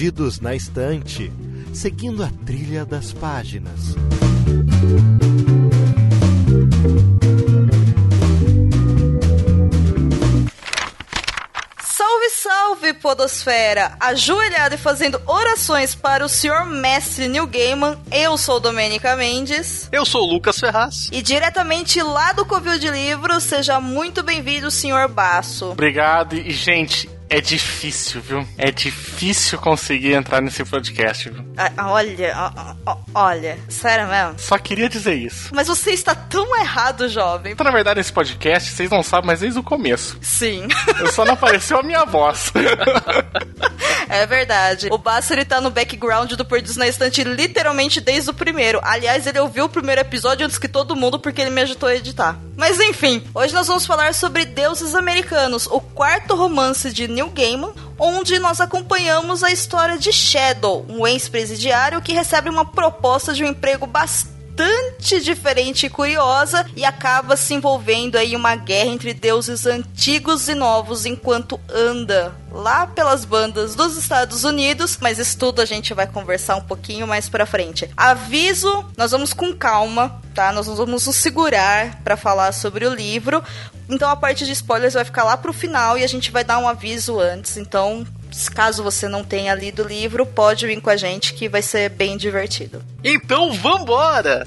perdidos na estante, seguindo a trilha das páginas. Salve, salve, Podosfera! Ajoelhado e fazendo orações para o senhor mestre Neil Gaiman, eu sou Domênica Mendes. Eu sou o Lucas Ferraz. E diretamente lá do Covil de Livros, seja muito bem-vindo, senhor Baço. Obrigado. E, gente, é difícil, viu? É difícil conseguir entrar nesse podcast, viu? Ah, olha, olha, sério mesmo? Só queria dizer isso. Mas você está tão errado, jovem. Então, na verdade, esse podcast, vocês não sabem, mas desde o começo. Sim. Eu só não apareceu a minha voz. É verdade. O Basso, ele tá no background do Perdidos na Estante literalmente desde o primeiro. Aliás, ele ouviu o primeiro episódio antes que todo mundo porque ele me ajudou a editar. Mas enfim, hoje nós vamos falar sobre Deuses Americanos, o quarto romance de Neil Gaiman, onde nós acompanhamos a história de Shadow, um ex-presidiário que recebe uma proposta de um emprego bastante diferente e curiosa e acaba se envolvendo aí uma guerra entre deuses antigos e novos enquanto anda lá pelas bandas dos Estados Unidos, mas isso tudo a gente vai conversar um pouquinho mais pra frente. Aviso, nós vamos com calma, tá? Nós vamos nos segurar para falar sobre o livro. Então a parte de spoilers vai ficar lá pro final e a gente vai dar um aviso antes. Então, caso você não tenha lido o livro, pode vir com a gente que vai ser bem divertido. Então, vambora!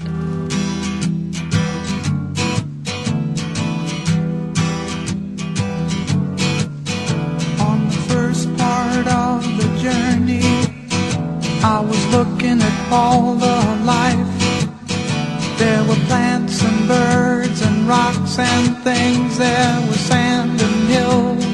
On the first part of the journey, I was looking at all the life. There were plants and birds and rocks and things. There was sand and hills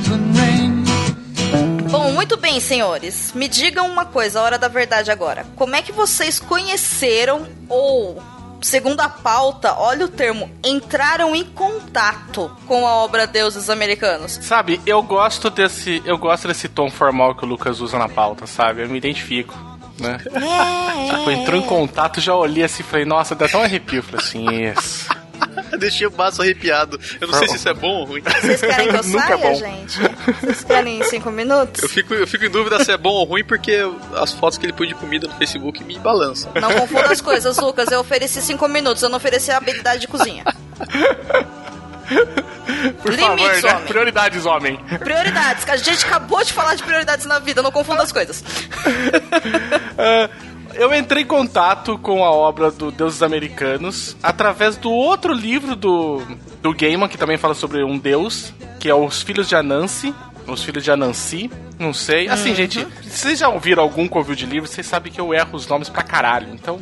bem, senhores. Me digam uma coisa, a hora da verdade agora. Como é que vocês conheceram ou Segundo a pauta, olha o termo, entraram em contato com a obra Deuses Americanos. Sabe, eu gosto desse, eu gosto desse tom formal que o Lucas usa na pauta, sabe? Eu me identifico. Né? É, Tipo, entrou em contato, já olhei assim e falei, nossa, dá até um arrepio. Falei assim, isso. Deixei o baço arrepiado. Eu não sei se isso é bom ou ruim. Vocês querem que eu Nunca saia, é bom. gente? Vocês querem cinco minutos? Eu fico, eu fico em dúvida se é bom ou ruim porque as fotos que ele põe de comida no Facebook me balançam. Não confunda as coisas, Lucas. Eu ofereci cinco minutos, eu não ofereci a habilidade de cozinha. Por Limites, favor, né? homem. Prioridades, homem. Prioridades, que a gente acabou de falar de prioridades na vida, não confunda as coisas. Ah, eu entrei em contato com a obra do Deuses Americanos através do outro livro do, do Gaiman, que também fala sobre um deus, que é Os Filhos de Anansi. Os Filhos de Anansi, não sei. Assim, gente, se vocês já ouviram algum covil de livro, vocês sabem que eu erro os nomes pra caralho. Então,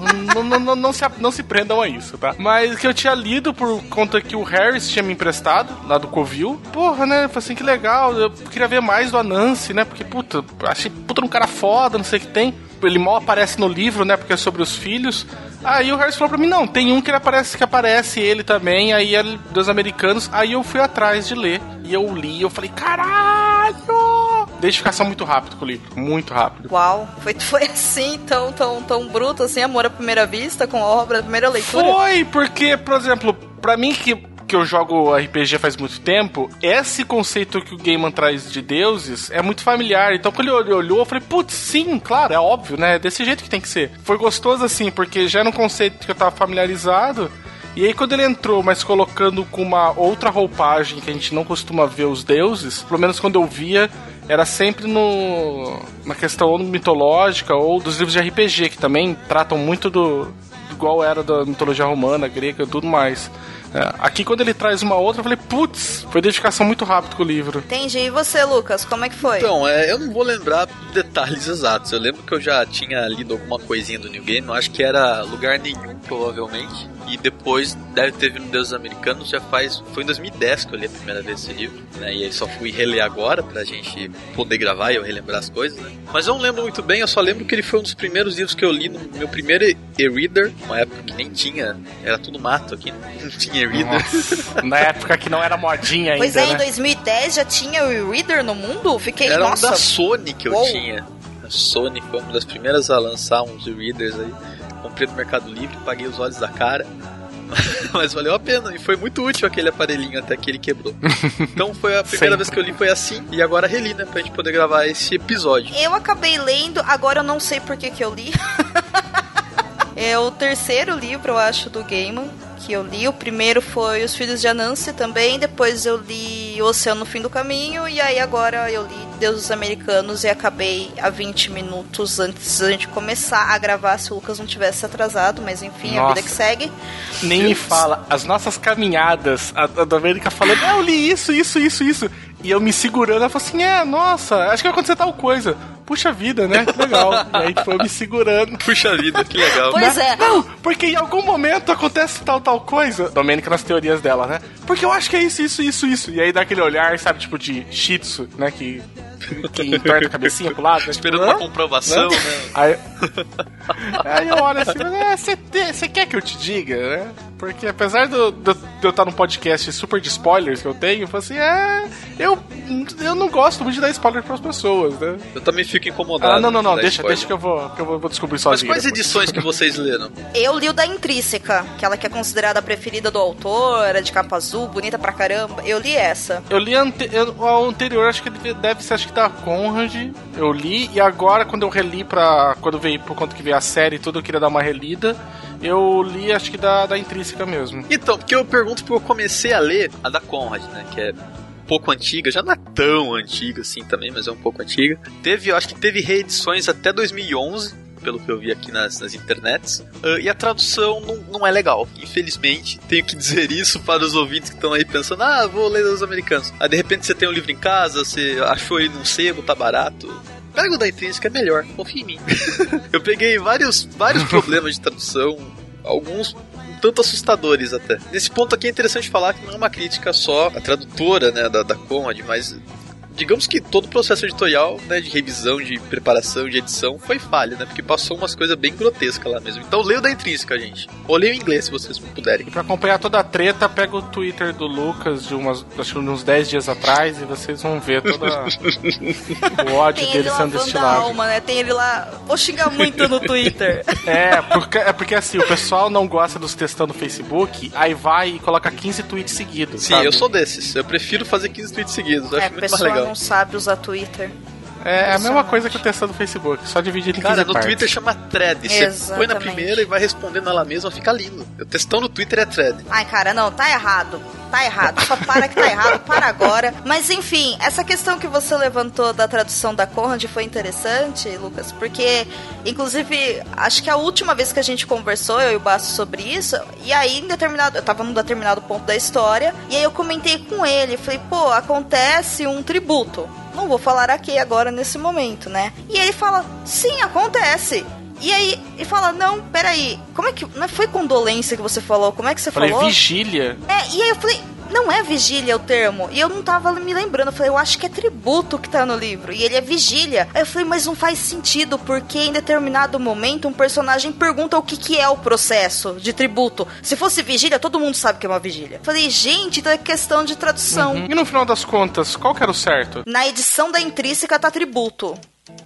não, não, se, não se prendam a isso, tá? Mas que eu tinha lido por conta que o Harris tinha me emprestado, lá do Covil. Porra, né? Falei assim, que legal. Eu queria ver mais do Anansi, né? Porque, puta, achei puta um cara foda, não sei o que tem. Ele mal aparece no livro, né? Porque é sobre os filhos. Aí o Harris falou pra mim, não, tem um que ele aparece que aparece ele também, aí é dos americanos. Aí eu fui atrás de ler. E eu li, eu falei, caralho! Identificação muito rápido com o livro, muito rápido. Uau, foi, foi assim, tão, tão, tão bruto assim, amor à primeira vista, com a obra, a primeira leitura? Foi, porque, por exemplo, pra mim que, que eu jogo RPG faz muito tempo, esse conceito que o Gaiman traz de deuses é muito familiar. Então, quando ele olhou, eu falei, putz, sim, claro, é óbvio, né? É desse jeito que tem que ser. Foi gostoso assim, porque já era um conceito que eu tava familiarizado. E aí, quando ele entrou, mas colocando com uma outra roupagem que a gente não costuma ver os deuses, pelo menos quando eu via, era sempre no na questão mitológica ou dos livros de RPG, que também tratam muito do igual era da mitologia romana, grega tudo mais. É, aqui, quando ele traz uma outra, eu falei, putz, foi dedicação muito rápido com o livro. Entendi. E você, Lucas, como é que foi? Então, é, eu não vou lembrar detalhes exatos. Eu lembro que eu já tinha lido alguma coisinha do New Game, eu acho que era Lugar Nenhum, provavelmente. E depois deve ter vindo Deuses Americanos, já faz. Foi em 2010 que eu li a primeira vez esse livro, né? E aí só fui reler agora pra gente poder gravar e eu relembrar as coisas, né? Mas eu não lembro muito bem, eu só lembro que ele foi um dos primeiros livros que eu li no meu primeiro e-reader, uma época que nem tinha, era tudo mato aqui, não tinha e-reader. Nossa, na época que não era modinha ainda, Pois é, em né? 2010 já tinha o e-reader no mundo? Fiquei, Era um nossa... da Sony que eu Uou. tinha. A Sony foi uma das primeiras a lançar uns e-readers aí. Comprei no Mercado Livre, paguei os olhos da cara. Mas valeu a pena e foi muito útil aquele aparelhinho até que ele quebrou. Então foi a primeira vez que eu li foi assim e agora reli, né, pra gente poder gravar esse episódio. Eu acabei lendo, agora eu não sei por que que eu li. é o terceiro livro, eu acho, do Gaiman que eu li. O primeiro foi Os Filhos de Anansi também, depois eu li O Oceano no Fim do Caminho, e aí agora eu li Deuses Americanos e acabei a 20 minutos antes da gente começar a gravar, se o Lucas não tivesse atrasado, mas enfim, a Nossa. vida que segue. Nem me fala. As nossas caminhadas, a, a Domênica falando, "Ah, eu li isso, isso, isso, isso. E eu me segurando, ela falou assim, é, nossa, acho que vai acontecer tal coisa. Puxa vida, né? Que legal. e aí foi me segurando. Puxa vida, que legal. Pois é. Não, porque em algum momento acontece tal, tal coisa. Domênica nas teorias dela, né? Porque eu acho que é isso, isso, isso, isso. E aí dá aquele olhar, sabe, tipo de shih tzu, né? Que, que entorta a cabecinha pro lado. Né? Esperando Tipo, uma comprovação, né? Aí, aí eu olho assim, você é, quer que eu te diga, né? Porque apesar do- do- de eu estar num podcast super de spoilers que eu tenho, eu falo assim, é. Eu, eu não gosto muito de dar spoiler pras pessoas, né? Eu também fico incomodado. Ah, não, não, não, deixa, spoiler. deixa que eu vou, que eu vou, vou descobrir Mas sozinho. quais depois. edições que vocês leram? Eu li o da Intrínseca, aquela que é considerada a preferida do autor, é de capa azul, bonita pra caramba. Eu li essa. Eu li ante eu, o anterior, acho que deve, deve ser acho que da Conrad. Eu li, e agora, quando eu reli pra. Quando veio, por conta que veio a série e tudo, eu queria dar uma relida. Eu li, acho que da, da Intrínseca mesmo. Então, porque eu pergunto porque eu comecei a ler a da Conrad, né? Que é pouco antiga, já não é tão antiga assim também, mas é um pouco antiga. Teve, eu acho que teve reedições até 2011, pelo que eu vi aqui nas, nas internets. Ah, e a tradução não, não é legal. Infelizmente, tenho que dizer isso para os ouvintes que estão aí pensando, ah, vou ler os americanos. Aí de repente você tem um livro em casa, você achou ele num sebo, tá barato. Pega o da Intrínseca, é melhor, confia em mim. eu peguei vários, vários problemas de tradução, alguns tanto assustadores até. Nesse ponto aqui é interessante falar que não é uma crítica só à tradutora né, da, da Conrad, mas digamos que todo o processo editorial, né, de revisão, de preparação, de edição, foi falha, né? Porque passou umas coisas bem grotescas lá mesmo. Então leia o da intrínseca, gente. Ou leia o inglês, se vocês puderem. E pra acompanhar toda a treta, pega o Twitter do Lucas de umas, acho que uns 10 dias atrás e vocês vão ver todo o ódio Tem ele dele sendo destilado. alma, né? Tem ele lá. Vou xingar muito no Twitter. É porque, é porque assim, o pessoal não gosta dos textão no Facebook, aí vai e coloca 15 tweets seguidos. Sim, sabe? eu sou desses. Eu prefiro fazer 15 tweets seguidos. Eu é, acho muito mais legal. Não sabe usar Twitter. É a mesma coisa que o textão do Facebook, só dividir em 15 Cara, no partes. Twitter chama thread. Você põe na primeira e vai respondendo ela mesma, fica lindo. O textão no Twitter é thread. Ai, cara, não, tá errado. Tá errado. Só para que tá errado, para agora. Mas enfim, essa questão que você levantou da tradução da Conrad foi interessante, Lucas, porque, inclusive, acho que a última vez que a gente conversou, eu e o Basso, sobre isso, e aí em determinado. Eu tava num determinado ponto da história, e aí eu comentei com ele, falei, pô, acontece um tributo. Não vou falar aqui agora nesse momento, né? E ele fala, sim, acontece. E aí, ele fala, não, peraí, como é que. Não foi condolência que você falou? Como é que você Falei, falou? vigília. É, e aí eu falei, não é vigília o termo. E eu não tava me lembrando. Eu falei, eu acho que é tributo que tá no livro. E ele é vigília. Aí eu falei, mas não faz sentido, porque em determinado momento um personagem pergunta o que, que é o processo de tributo. Se fosse vigília, todo mundo sabe que é uma vigília. Eu falei, gente, então é questão de tradução. E no final das contas, qual que era o certo? Na edição da intrínseca tá tributo.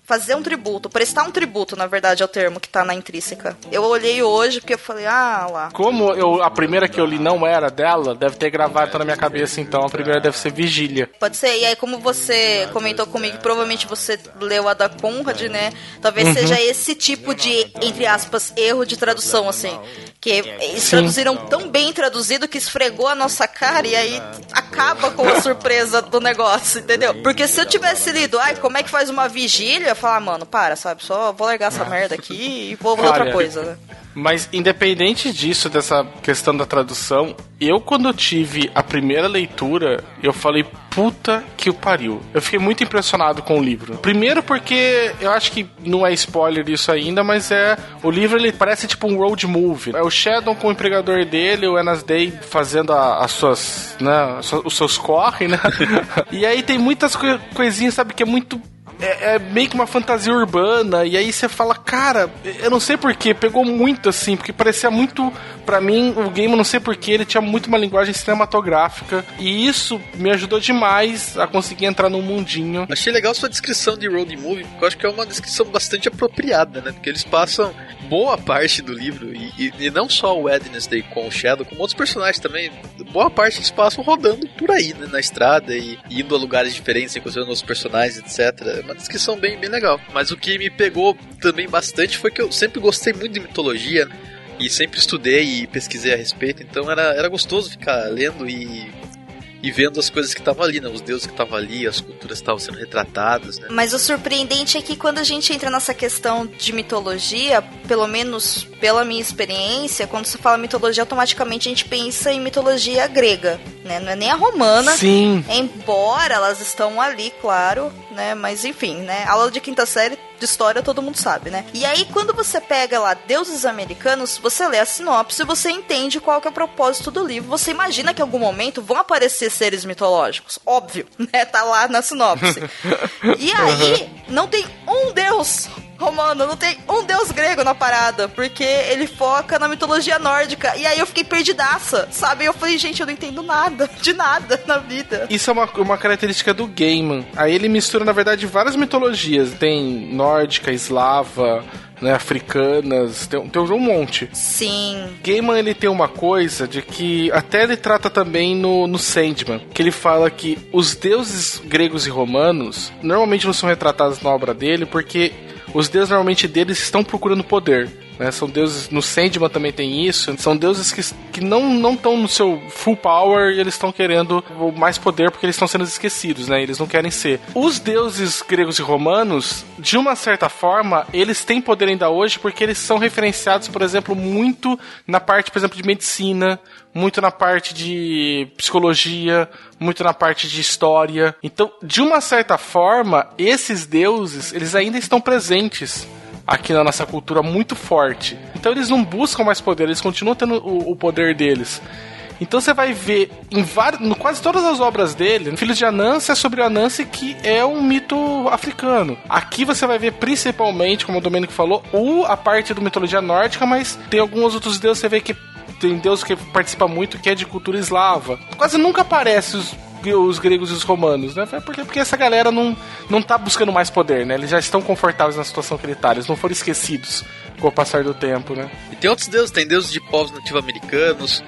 Fazer um tributo, prestar um tributo, na verdade, é o termo que tá na intrínseca. Eu olhei hoje porque eu falei, ah lá. Como eu, a primeira que eu li não era dela, deve ter gravado na minha cabeça, então a primeira deve ser Vigília. Pode ser. E aí, como você comentou comigo, provavelmente você leu a da Conrad, né? Talvez seja esse tipo de, entre aspas, erro de tradução, assim. Que eles Sim. traduziram tão bem traduzido que esfregou a nossa cara e aí acaba com a surpresa do negócio, entendeu? Porque se eu tivesse lido, ai, como é que faz uma vigília? Eu ia falar, ah, mano, para, sabe? Só vou largar essa merda aqui e vou ver outra coisa, né? Mas independente disso, dessa questão da tradução, eu quando eu tive a primeira leitura, eu falei, puta que o pariu. Eu fiquei muito impressionado com o livro. Primeiro porque eu acho que não é spoiler isso ainda, mas é. O livro ele parece tipo um road movie. É o Shadow com o empregador dele, o Enas Day fazendo a- as suas. né, os seus corre, né? e aí tem muitas coi- coisinhas, sabe, que é muito é, é meio que uma fantasia urbana, e aí você fala, cara, eu não sei porquê, pegou muito assim, porque parecia muito, pra mim, o game, eu não sei porquê, ele tinha muito uma linguagem cinematográfica, e isso me ajudou demais a conseguir entrar num mundinho. Achei legal sua descrição de road movie, porque eu acho que é uma descrição bastante apropriada, né? Porque eles passam boa parte do livro, e, e, e não só o Wednesday com o Shadow, como outros personagens também, boa parte eles passam rodando por aí, né, na estrada e, e indo a lugares diferentes, encontrando outros personagens, etc. Uma descrição bem, bem legal. Mas o que me pegou também bastante foi que eu sempre gostei muito de mitologia, e sempre estudei e pesquisei a respeito, então era, era gostoso ficar lendo e e vendo as coisas que estavam ali, né? Os deuses que estavam ali, as culturas que estavam sendo retratadas, né? Mas o surpreendente é que quando a gente entra nessa questão de mitologia, pelo menos pela minha experiência, quando se fala mitologia, automaticamente a gente pensa em mitologia grega, né? Não é nem a romana. Sim. Embora elas estão ali, claro, né? Mas enfim, né? Aula de quinta série de história todo mundo sabe, né? E aí, quando você pega lá deuses americanos, você lê a sinopse e você entende qual que é o propósito do livro. Você imagina que em algum momento vão aparecer seres mitológicos. Óbvio, né? Tá lá na sinopse. e aí, não tem um deus romano, não tem um deus grego na parada, porque ele foca na mitologia nórdica. E aí eu fiquei perdidaça, sabe? Eu falei, gente, eu não entendo nada, de nada na vida. Isso é uma, uma característica do Gaiman. Aí ele mistura, na verdade, várias mitologias. Tem nórdica, eslava, né, africanas, tem, tem um monte. Sim. Gaiman ele tem uma coisa de que até ele trata também no, no Sandman, que ele fala que os deuses gregos e romanos normalmente não são retratados na obra dele porque os deuses normalmente deles estão procurando poder. Né? São deuses, no Sandman também tem isso, são deuses que, que não estão no seu full power e eles estão querendo mais poder porque eles estão sendo esquecidos, né? Eles não querem ser. Os deuses gregos e romanos, de uma certa forma, eles têm poder ainda hoje porque eles são referenciados, por exemplo, muito na parte, por exemplo, de medicina, muito na parte de psicologia, muito na parte de história. Então, de uma certa forma, esses deuses, eles ainda estão presentes aqui na nossa cultura muito forte. Então eles não buscam mais poder, eles continuam tendo o, o poder deles. Então você vai ver em no quase todas as obras dele, Filhos de Anansi é sobre o Anansi que é um mito africano. Aqui você vai ver principalmente, como o Domênico falou, o, a parte da mitologia nórdica, mas tem alguns outros deuses você vê que tem deus que participa muito que é de cultura eslava. Quase nunca aparece os os gregos e os romanos, né? Porque, porque essa galera não, não tá buscando mais poder, né? Eles já estão confortáveis na situação que eles estão, eles não foram esquecidos com o passar do tempo, né? E tem outros deuses, tem deuses de povos nativo-americanos,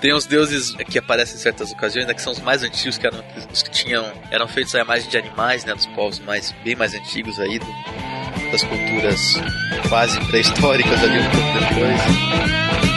tem os deuses que aparecem em certas ocasiões, né, que são os mais antigos, que eram os que tinham, eram feitos à imagem de animais, né, dos povos mais, bem mais antigos aí, do, das culturas quase pré-históricas ali um pouco depois.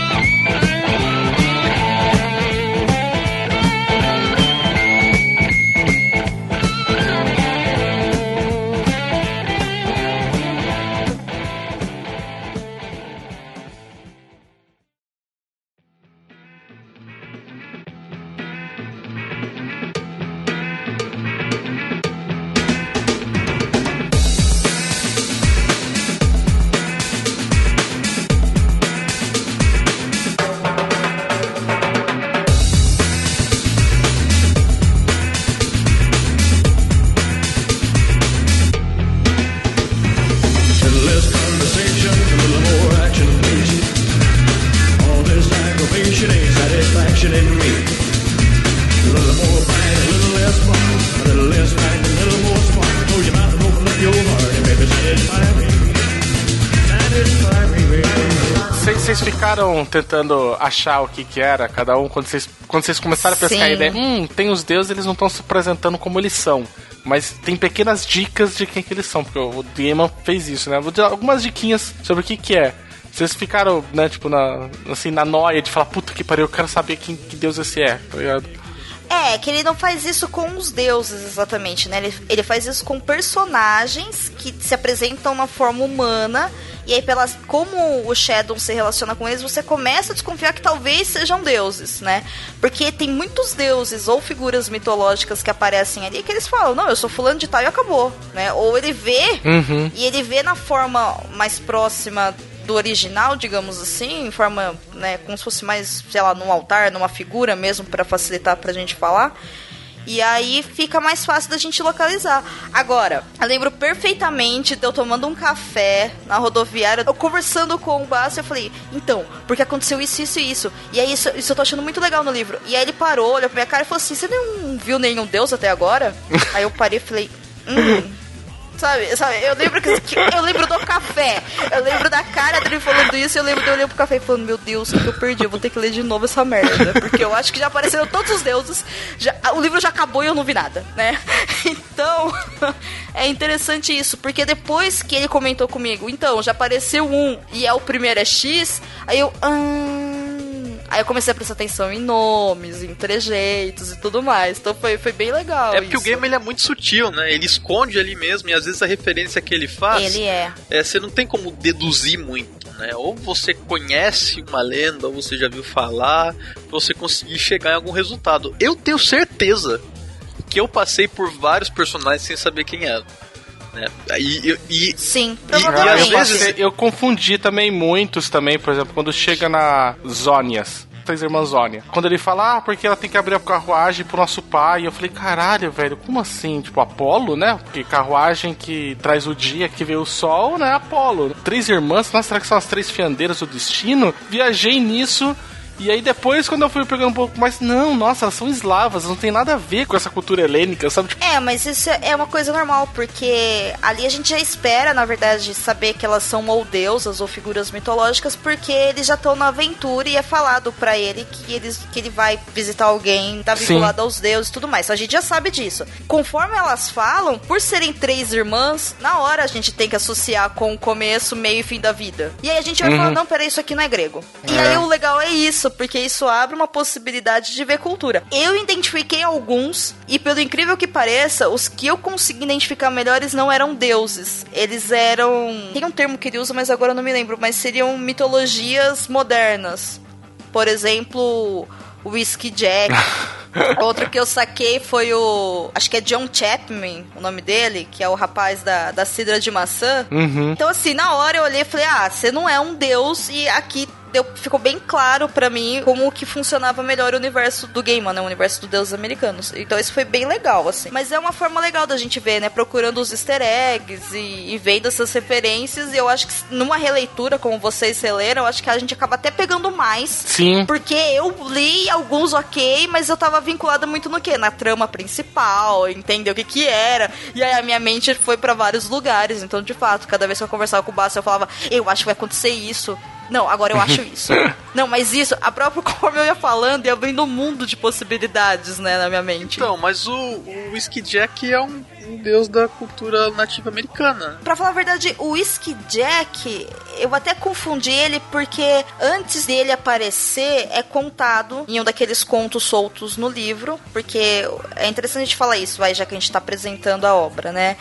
Ficaram tentando achar o que que era cada um quando vocês, quando vocês começaram a pescar a ideia? Hum, tem os deuses, eles não estão se apresentando como eles são. Mas tem pequenas dicas de quem que eles são, porque o Gaiman fez isso, né? Vou dar algumas diquinhas sobre o que que é. Vocês ficaram, né, tipo, na, assim, na noia de falar, puta que pariu, eu quero saber quem, que deus esse é, tá ligado? É, que ele não faz isso com os deuses exatamente, né? Ele, ele faz isso com personagens que se apresentam na forma humana e aí, pelas, como o Shadow se relaciona com eles, você começa a desconfiar que talvez sejam deuses, né? Porque tem muitos deuses ou figuras mitológicas que aparecem ali que eles falam, não, eu sou fulano de tal e acabou, né? Ou ele vê, uhum. e ele vê na forma mais próxima do original, digamos assim, em forma, né, como se fosse mais, sei lá, num altar, numa figura mesmo, para facilitar pra gente falar. E aí fica mais fácil da gente localizar. Agora, eu lembro perfeitamente de eu tomando um café na rodoviária, eu conversando com o Basso, eu falei, então, porque aconteceu isso, isso e isso. E aí isso, isso eu tô achando muito legal no livro. E aí ele parou, olhou pra minha cara e falou assim: você não viu nenhum deus até agora? aí eu parei e falei, hum. Sabe, sabe? Eu lembro que, eu lembro do café. Eu lembro da cara dele falando isso eu lembro de olhando pro café e falando, meu Deus, o que eu perdi? Eu vou ter que ler de novo essa merda. Porque eu acho que já apareceram todos os deuses. Já, o livro já acabou e eu não vi nada, né? Então, é interessante isso, porque depois que ele comentou comigo, então, já apareceu um e é o primeiro é X, aí eu. "Hum." Aí eu comecei a prestar atenção em nomes, em trejeitos e tudo mais. Então foi, foi bem legal. É porque isso. o game ele é muito sutil, né? Ele esconde ali mesmo e às vezes a referência que ele faz, Ele é. é, você não tem como deduzir muito, né? Ou você conhece uma lenda, ou você já viu falar, pra você conseguir chegar em algum resultado. Eu tenho certeza que eu passei por vários personagens sem saber quem era. Né? E, e, e Sim, e às provavelmente. vezes- Eu confundi também muitos também, por exemplo, quando chega na Zônias. Três irmãs Zônia. Quando ele fala, ah, porque ela tem que abrir a carruagem pro nosso pai. Eu falei, caralho, velho, como assim? Tipo, Apolo, né? Porque carruagem que traz o dia, que vê o sol, né? Apolo. Três irmãs, nossa, será que são as três fiandeiras do destino? Viajei nisso. E aí depois, quando eu fui pegando um pouco mais, não, nossa, elas são eslavas, não tem nada a ver com essa cultura helênica, sabe? Tipo, É, mas isso é uma coisa normal, porque ali a gente já espera, na verdade, saber que elas são ou deusas ou figuras mitológicas, porque eles já estão na aventura e é falado pra ele que, eles, que ele vai visitar alguém, tá Sim. vinculado aos deuses e tudo mais. A gente já sabe disso. Conforme elas falam, por serem três irmãs, na hora a gente tem que associar com o começo, meio e fim da vida. E aí a gente vai Uhum. falar, não, peraí, isso aqui não é grego. E É. aí o legal é isso, porque isso abre uma possibilidade de ver cultura. Eu identifiquei alguns, e pelo incrível que pareça, os que eu consegui identificar melhores não eram deuses. Eles eram. Tem um termo que ele usa, mas agora eu não me lembro, mas seriam mitologias modernas. Por exemplo, o Whiskey Jack. Outro que eu saquei foi o. Acho que é John Chapman, o nome dele, que é o rapaz da, da cidra de maçã. uhum. Então, assim, na hora eu olhei e falei, ah, você não é um deus, e aqui deu, ficou bem claro pra mim como que funcionava melhor o universo do game, né? O universo dos deuses americanos. Então isso foi bem legal, assim. Mas é uma forma legal da gente ver, né? Procurando os easter eggs e, e vendo essas referências. E eu acho que numa releitura, como vocês releram, eu acho que a gente acaba até pegando mais. Sim. Porque eu li alguns ok, mas eu tava vinculada muito no quê? Na trama principal, entendeu o que que era. E aí a minha mente foi pra vários lugares. Então, de fato, cada vez que eu conversava com o Basso, eu falava, eu acho que vai acontecer isso. Não, agora eu acho isso. Não, mas isso, a própria conforme eu ia falando, ia abrindo um mundo de possibilidades, né, na minha mente. Então, mas o, o Whiskey Jack é um, um deus da cultura nativa americana. Pra falar a verdade, o Whiskey Jack, eu até confundi ele porque antes dele aparecer é contado em um daqueles contos soltos no livro, porque é interessante a gente falar isso, vai, já que a gente tá apresentando a obra, né?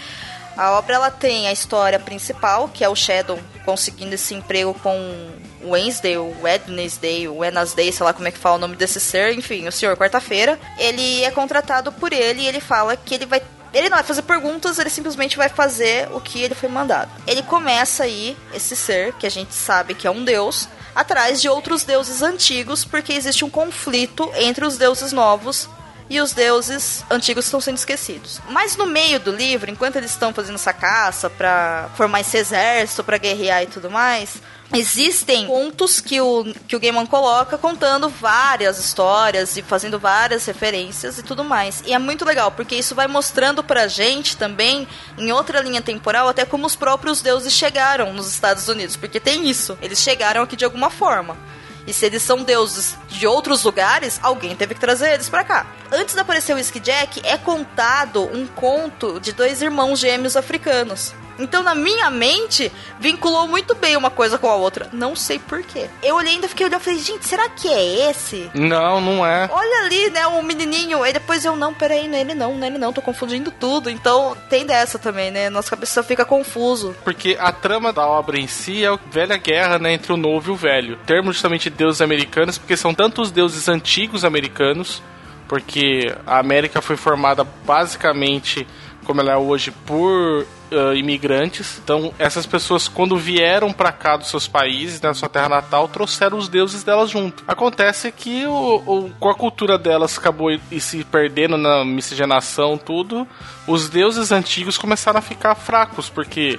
A obra ela tem a história principal, que é o Shadow conseguindo esse emprego com Wednesday, o Wednesday, o Wednesday, sei lá como é que fala o nome desse ser, enfim, o senhor quarta-feira. Ele é contratado por ele e ele fala que ele vai ele não vai fazer perguntas, ele simplesmente vai fazer o que ele foi mandado. Ele começa aí, esse ser, que a gente sabe que é um deus, atrás de outros deuses antigos, porque existe um conflito entre os deuses novos e os deuses antigos estão sendo esquecidos. Mas no meio do livro, enquanto eles estão fazendo essa caça pra formar esse exército, pra guerrear e tudo mais, existem contos que o, que o Gaiman coloca contando várias histórias e fazendo várias referências e tudo mais. E é muito legal, porque isso vai mostrando pra gente também, em outra linha temporal, até como os próprios deuses chegaram nos Estados Unidos. Porque tem isso, eles chegaram aqui de alguma forma. E se eles são deuses de outros lugares, alguém teve que trazer eles pra cá. Antes de aparecer o Whiskey Jack, é contado um conto de dois irmãos gêmeos africanos. Então, na minha mente, vinculou muito bem uma coisa com a outra. Não sei porquê. Eu olhei ainda fiquei olhando e falei, gente, será que é esse? Não, não é. Olha ali, né, o menininho. Aí depois eu, não, peraí, não é ele não, não é ele não, tô confundindo tudo. Então, tem dessa também, né? Nossa cabeça fica confuso. Porque a trama da obra em si é a velha guerra né, entre o novo e o velho. Termo justamente de deuses americanos, porque são tanto os deuses antigos americanos, porque a América foi formada basicamente como ela é hoje por uh, imigrantes. Então, essas pessoas, quando vieram para cá dos seus países, da sua terra natal, trouxeram os deuses delas junto. Acontece que o, o, com a cultura delas acabou e se perdendo na miscigenação, tudo, os deuses antigos começaram a ficar fracos, porque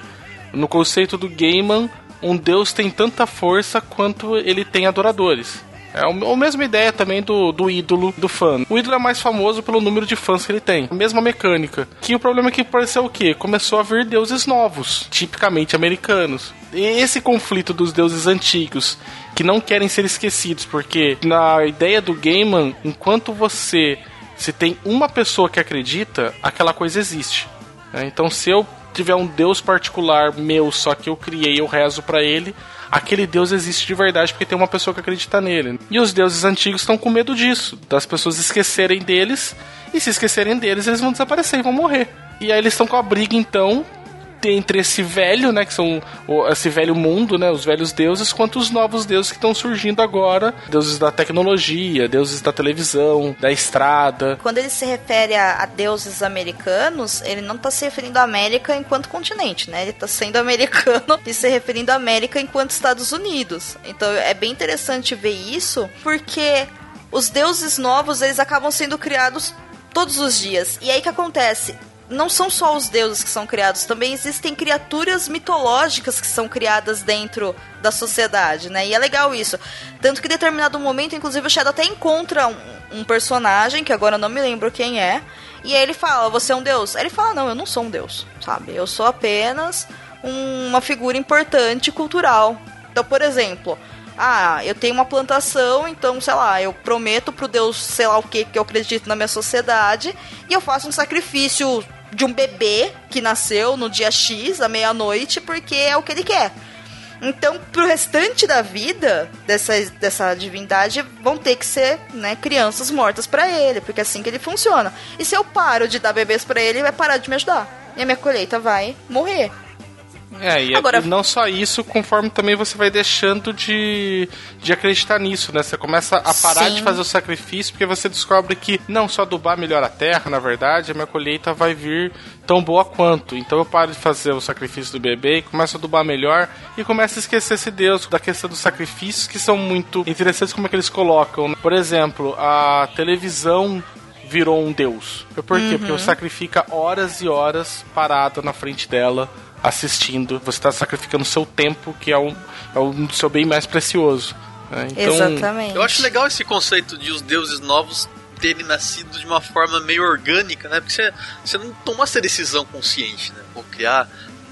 no conceito do Gaiman, um deus tem tanta força quanto ele tem adoradores. É a mesma ideia também do, do ídolo do fã. O ídolo é mais famoso pelo número de fãs que ele tem. A mesma mecânica. Que o problema é que apareceu o quê? Começou a vir deuses novos, tipicamente americanos. E esse conflito dos deuses antigos que não querem ser esquecidos, porque na ideia do Gaiman, enquanto você se tem uma pessoa que acredita, aquela coisa existe. Né? Então, se eu tiver um Deus particular meu, só que eu criei, eu rezo para ele, aquele Deus existe de verdade porque tem uma pessoa que acredita nele. E os deuses antigos estão com medo disso, das pessoas esquecerem deles, e se esquecerem deles, eles vão desaparecer e vão morrer. E aí eles estão com a briga então entre esse velho, né, que são esse velho mundo, né, os velhos deuses, quanto os novos deuses que estão surgindo agora, deuses da tecnologia, deuses da televisão, da estrada. Quando ele se refere a, a deuses americanos, ele não está se referindo à América enquanto continente, né? Ele está sendo americano e se referindo à América enquanto Estados Unidos. Então é bem interessante ver isso, porque os deuses novos, eles acabam sendo criados todos os dias. E aí que acontece? Não são só os deuses que são criados, também existem criaturas mitológicas que são criadas dentro da sociedade, né? E é legal isso. Tanto que em determinado momento, inclusive, o Shadow até encontra um, um personagem, que agora eu não me lembro quem é, e aí ele fala, você é um deus? Aí ele fala, não, eu não sou um deus, sabe? Eu sou apenas um, uma figura importante cultural. Então, por exemplo, ah, eu tenho uma plantação, então, sei lá, eu prometo pro Deus, sei lá o que, que eu acredito na minha sociedade, e eu faço um sacrifício de um bebê que nasceu no dia X, à meia-noite, porque é o que ele quer. Então, pro restante da vida dessa, dessa divindade, vão ter que ser né, crianças mortas para ele, porque é assim que ele funciona. E se eu paro de dar bebês para ele, ele vai parar de me ajudar. E a minha colheita vai morrer. É, e Agora... não só isso, conforme também você vai deixando de, de acreditar nisso, né? Você começa a parar Sim. de fazer o sacrifício porque você descobre que não só adubar melhora a terra, na verdade, a minha colheita vai vir tão boa quanto. Então eu paro de fazer o sacrifício do bebê e começo a adubar melhor e começo a esquecer esse Deus da questão dos sacrifícios que são muito interessantes como é que eles colocam. Né? Por exemplo, a televisão virou um deus. Por quê? Uhum. Porque você sacrifica horas e horas parado na frente dela assistindo. Você está sacrificando o seu tempo, que é o, é o seu bem mais precioso. Né? Então, Exatamente. Eu acho legal esse conceito de os deuses novos terem nascido de uma forma meio orgânica, né? Porque você, você não tomou essa decisão consciente, né? Vou criar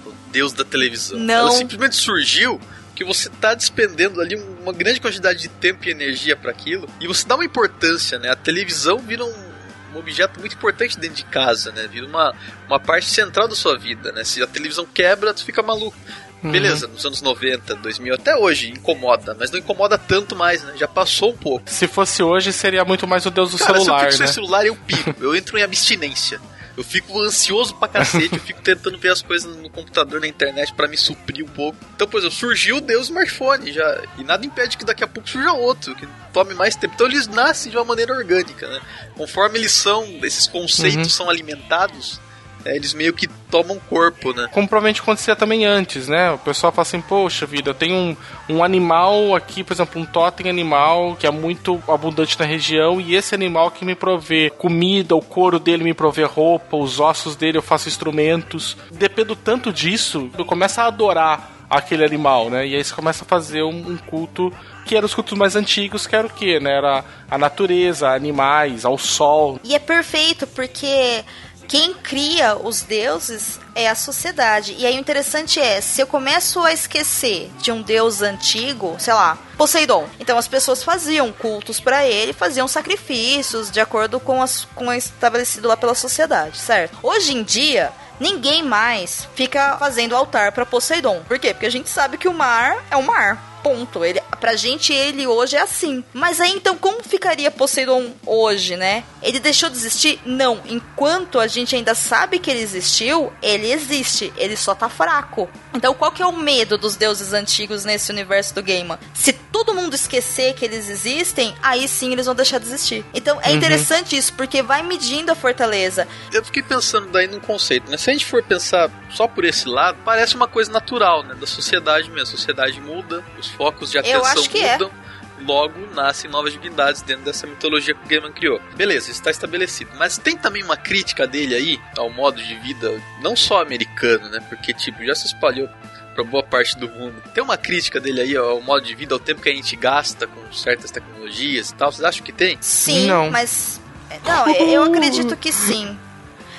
o deus da televisão. Não. Ela simplesmente surgiu que você está despendendo ali uma grande quantidade de tempo e energia para aquilo e você dá uma importância, né? A televisão vira um um objeto muito importante dentro de casa, né? Vira uma, uma parte central da sua vida, né? Se a televisão quebra, tu fica maluco. Uhum. Beleza, nos anos 90, 2000, até hoje incomoda, mas não incomoda tanto mais, né? Já passou um pouco. Se fosse hoje, seria muito mais o Deus do Cara, celular, se eu fico né? sem celular, eu pico. Eu entro em abstinência. Eu fico ansioso pra cacete, eu fico tentando ver as coisas no computador, na internet, para me suprir um pouco. Então, por exemplo, surgiu o Deus smartphone já. E nada impede que daqui a pouco surja outro, que tome mais tempo. Então eles nascem de uma maneira orgânica, né? Conforme eles são, esses conceitos uhum. são alimentados, eles meio que tomam corpo, né? Como provavelmente acontecia também antes, né? O pessoal fala assim, poxa vida, eu tenho um, um animal aqui, por exemplo, um totem animal que é muito abundante na região e esse animal que me provê comida, o couro dele me provê roupa, os ossos dele eu faço instrumentos. Dependo tanto disso, eu começo a adorar aquele animal, né? E aí você começa a fazer um, um culto que eram os cultos mais antigos, que era o quê, né? Era a natureza, animais, ao sol. E é perfeito, porque quem cria os deuses é a sociedade. E aí o interessante é, se eu começo a esquecer de um deus antigo, sei lá, Poseidon. Então as pessoas faziam cultos para ele, faziam sacrifícios de acordo com, as, com o estabelecido lá pela sociedade, certo? Hoje em dia, ninguém mais fica fazendo altar para Poseidon. Por quê? Porque a gente sabe que o mar é o mar ponto. Ele, pra gente, ele hoje é assim. Mas aí então, como ficaria Poseidon hoje, né? Ele deixou de existir? Não. Enquanto a gente ainda sabe que ele existiu, ele existe. Ele só tá fraco. Então, qual que é o medo dos deuses antigos nesse universo do game? Se todo mundo esquecer que eles existem, aí sim eles vão deixar de existir. Então, é uhum. interessante isso, porque vai medindo a fortaleza. Eu fiquei pensando daí num conceito, né? Se a gente for pensar só por esse lado, parece uma coisa natural, né? Da sociedade mesmo. A sociedade muda, os focos de atenção é. mudam. É. Logo, nascem novas divindades dentro dessa mitologia que o Gaiman criou. Beleza, isso está estabelecido. Mas tem também uma crítica dele aí ao modo de vida, não só americano, né? Porque, tipo, já se espalhou pra boa parte do mundo. Tem uma crítica dele aí ao modo de vida, ao tempo que a gente gasta com certas tecnologias e tal. Vocês acham que tem? Sim, Não. mas. Não, eu acredito que sim.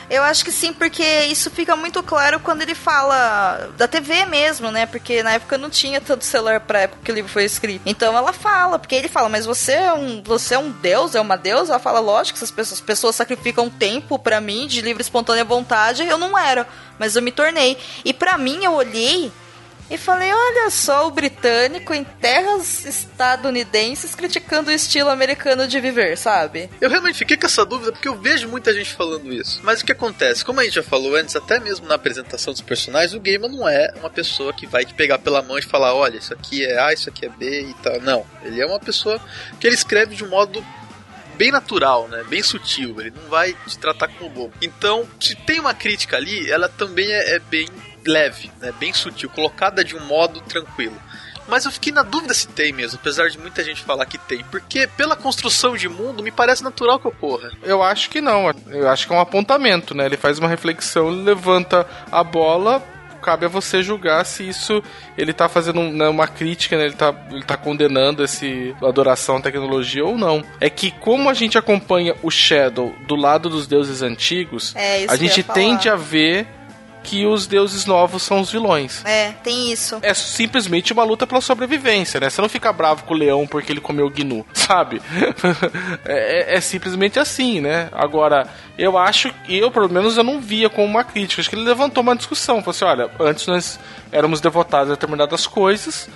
Eu acho que sim, porque isso fica muito claro quando ele fala da TV mesmo, né? Porque na época não tinha tanto celular pra época que o livro foi escrito. Então ela fala, porque ele fala, mas você é um, você é um deus, é uma deusa? Ela fala, lógico, essas pessoas, as pessoas sacrificam tempo pra mim de livre espontânea vontade. Eu não era, mas eu me tornei. E pra mim eu olhei e falei, olha só o britânico em terras estadunidenses criticando o estilo americano de viver, sabe? Eu realmente fiquei com essa dúvida porque eu vejo muita gente falando isso. Mas o que acontece? Como a gente já falou antes, até mesmo na apresentação dos personagens, o gamer não é uma pessoa que vai te pegar pela mão e falar: olha, isso aqui é A, isso aqui é B e tal. Não. Ele é uma pessoa que ele escreve de um modo bem natural, né? Bem sutil. Ele não vai te tratar como bobo. Então, se tem uma crítica ali, ela também é, é bem leve, né? Bem sutil, colocada de um modo tranquilo. Mas eu fiquei na dúvida se tem mesmo, apesar de muita gente falar que tem. Porque pela construção de mundo, me parece natural que ocorra. Eu acho que não. Eu acho que é um apontamento, né? Ele faz uma reflexão, ele levanta a bola. Cabe a você julgar se isso ele tá fazendo né, uma crítica, né? ele, tá, ele tá condenando esse adoração à tecnologia ou não. É que como a gente acompanha o Shadow do lado dos deuses antigos, É, a gente tende a ver que os deuses novos são os vilões. É, tem isso. É simplesmente uma luta pela sobrevivência, né? Você não fica bravo com o leão porque ele comeu gnu, sabe? é, é- é simplesmente assim, né? Agora, eu acho que eu, pelo menos, eu não via como uma crítica. Acho que ele levantou uma discussão. Falou assim: olha, antes nós éramos devotados a determinadas coisas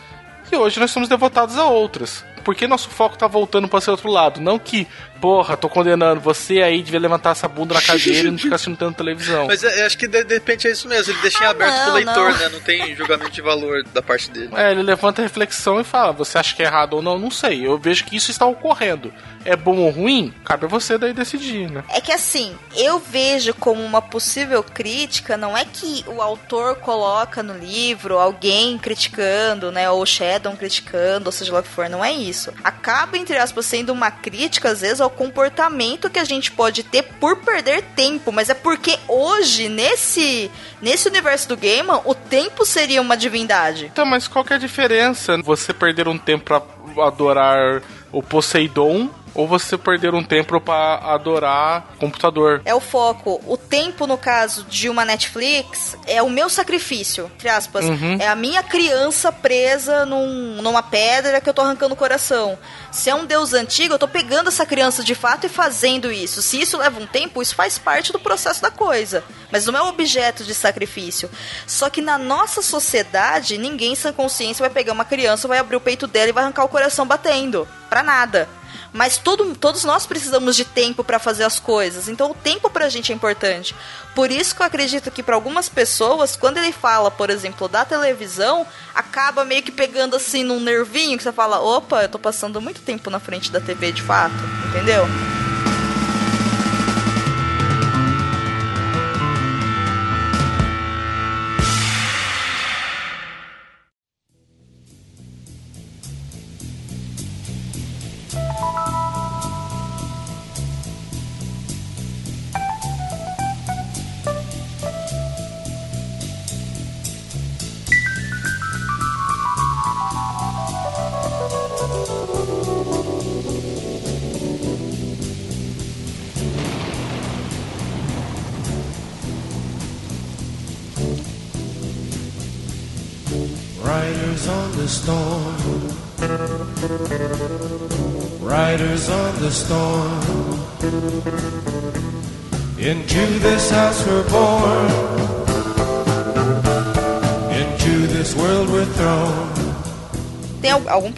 e hoje nós somos devotados a outras. Por que nosso foco tá voltando para esse outro lado? Não que, porra, tô condenando você aí, devia levantar essa bunda na cadeira e não ficar assistindo tanto televisão. Mas é, eu acho que de, de repente é isso mesmo. Ele deixa em Ah, aberto pro não, leitor, não. né? Não tem julgamento de valor da parte dele. É, ele levanta a reflexão e fala: você acha que é errado ou não? Não sei. Eu vejo que isso está ocorrendo. É bom ou ruim? Cabe a você daí decidir, né? É que assim, eu vejo como uma possível crítica, não é que o autor coloca no livro alguém criticando, né, ou o Shadow criticando, ou seja lá o que for, não é isso. Acaba, entre aspas, sendo uma crítica, às vezes, ao comportamento que a gente pode ter por perder tempo, mas é porque hoje, nesse, nesse universo do game, o tempo seria uma divindade. Então, mas qual que é a diferença? Você perder um tempo pra adorar o Poseidon ou você perder um tempo pra adorar computador? É o foco. O tempo, no caso de uma Netflix, é o meu sacrifício, entre aspas. Uhum. É a minha criança presa num- numa pedra que eu tô arrancando o coração. Se é um deus antigo, eu tô pegando essa criança de fato e fazendo isso. Se isso leva um tempo, isso faz parte do processo da coisa. Mas não é objeto de sacrifício. Só que na nossa sociedade, ninguém sem consciência vai pegar uma criança, vai abrir o peito dela e vai arrancar o coração batendo. Pra nada. Mas todo, todos nós precisamos de tempo pra fazer as coisas. Então o tempo pra gente é importante. Por isso que eu acredito que pra algumas pessoas, quando ele fala, por exemplo, da televisão, acaba meio que pegando assim num nervinho que você fala: opa, eu tô passando muito tempo na frente da TV de fato. Entendeu?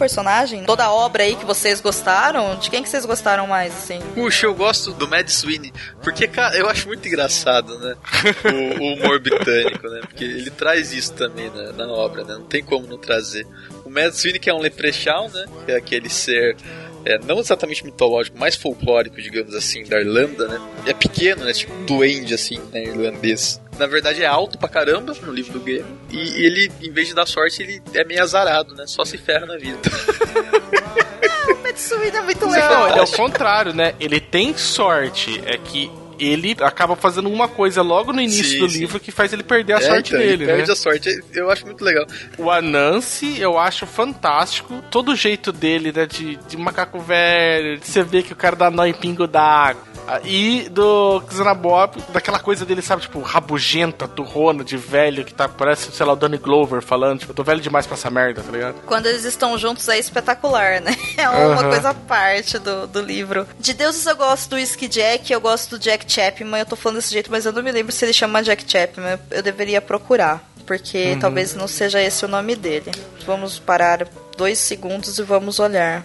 Personagem, toda a obra aí que vocês gostaram? De quem que vocês gostaram mais, assim? Puxa, eu gosto do Mad Sweeney, porque, cara, eu acho muito engraçado, né? O, o humor britânico, né? Porque ele traz isso também na, na obra, né? Não tem como não trazer. O Mad Sweeney, que é um leprechaun, né? Que é aquele ser. É, não exatamente mitológico, mais folclórico, digamos assim, da Irlanda, né? É pequeno, né? Tipo duende, assim, né? Irlandês. Na verdade é alto pra caramba no livro do game. E, ele, em vez de dar sorte, ele é meio azarado, né? Só se ferra na vida. O Metsuida é muito Não, legal. ele é o contrário, né? Ele tem sorte. É que ele acaba fazendo uma coisa logo no início Sim, do sim. livro que faz ele perder a É, sorte então, ele dele, né? perde a sorte. Eu acho muito legal. O Anansi eu acho fantástico. Todo o jeito dele, né? De, de macaco velho, de você ver que o cara dá nó em pingo d'água. E do Xanabob, daquela coisa dele, sabe, tipo, rabugenta, turrona, de velho, que tá, parece, sei lá, o Danny Glover falando, tipo, eu tô velho demais pra essa merda, tá ligado? Quando eles estão juntos é espetacular, né? É uma coisa à parte do, do livro. De deuses eu gosto do Whiskey Jack, eu gosto do Jack Chapman. Eu tô falando desse jeito, mas eu não me lembro se ele chama Jack Chapman. Eu deveria procurar, porque talvez não seja esse o nome dele. Vamos parar dois segundos e vamos olhar.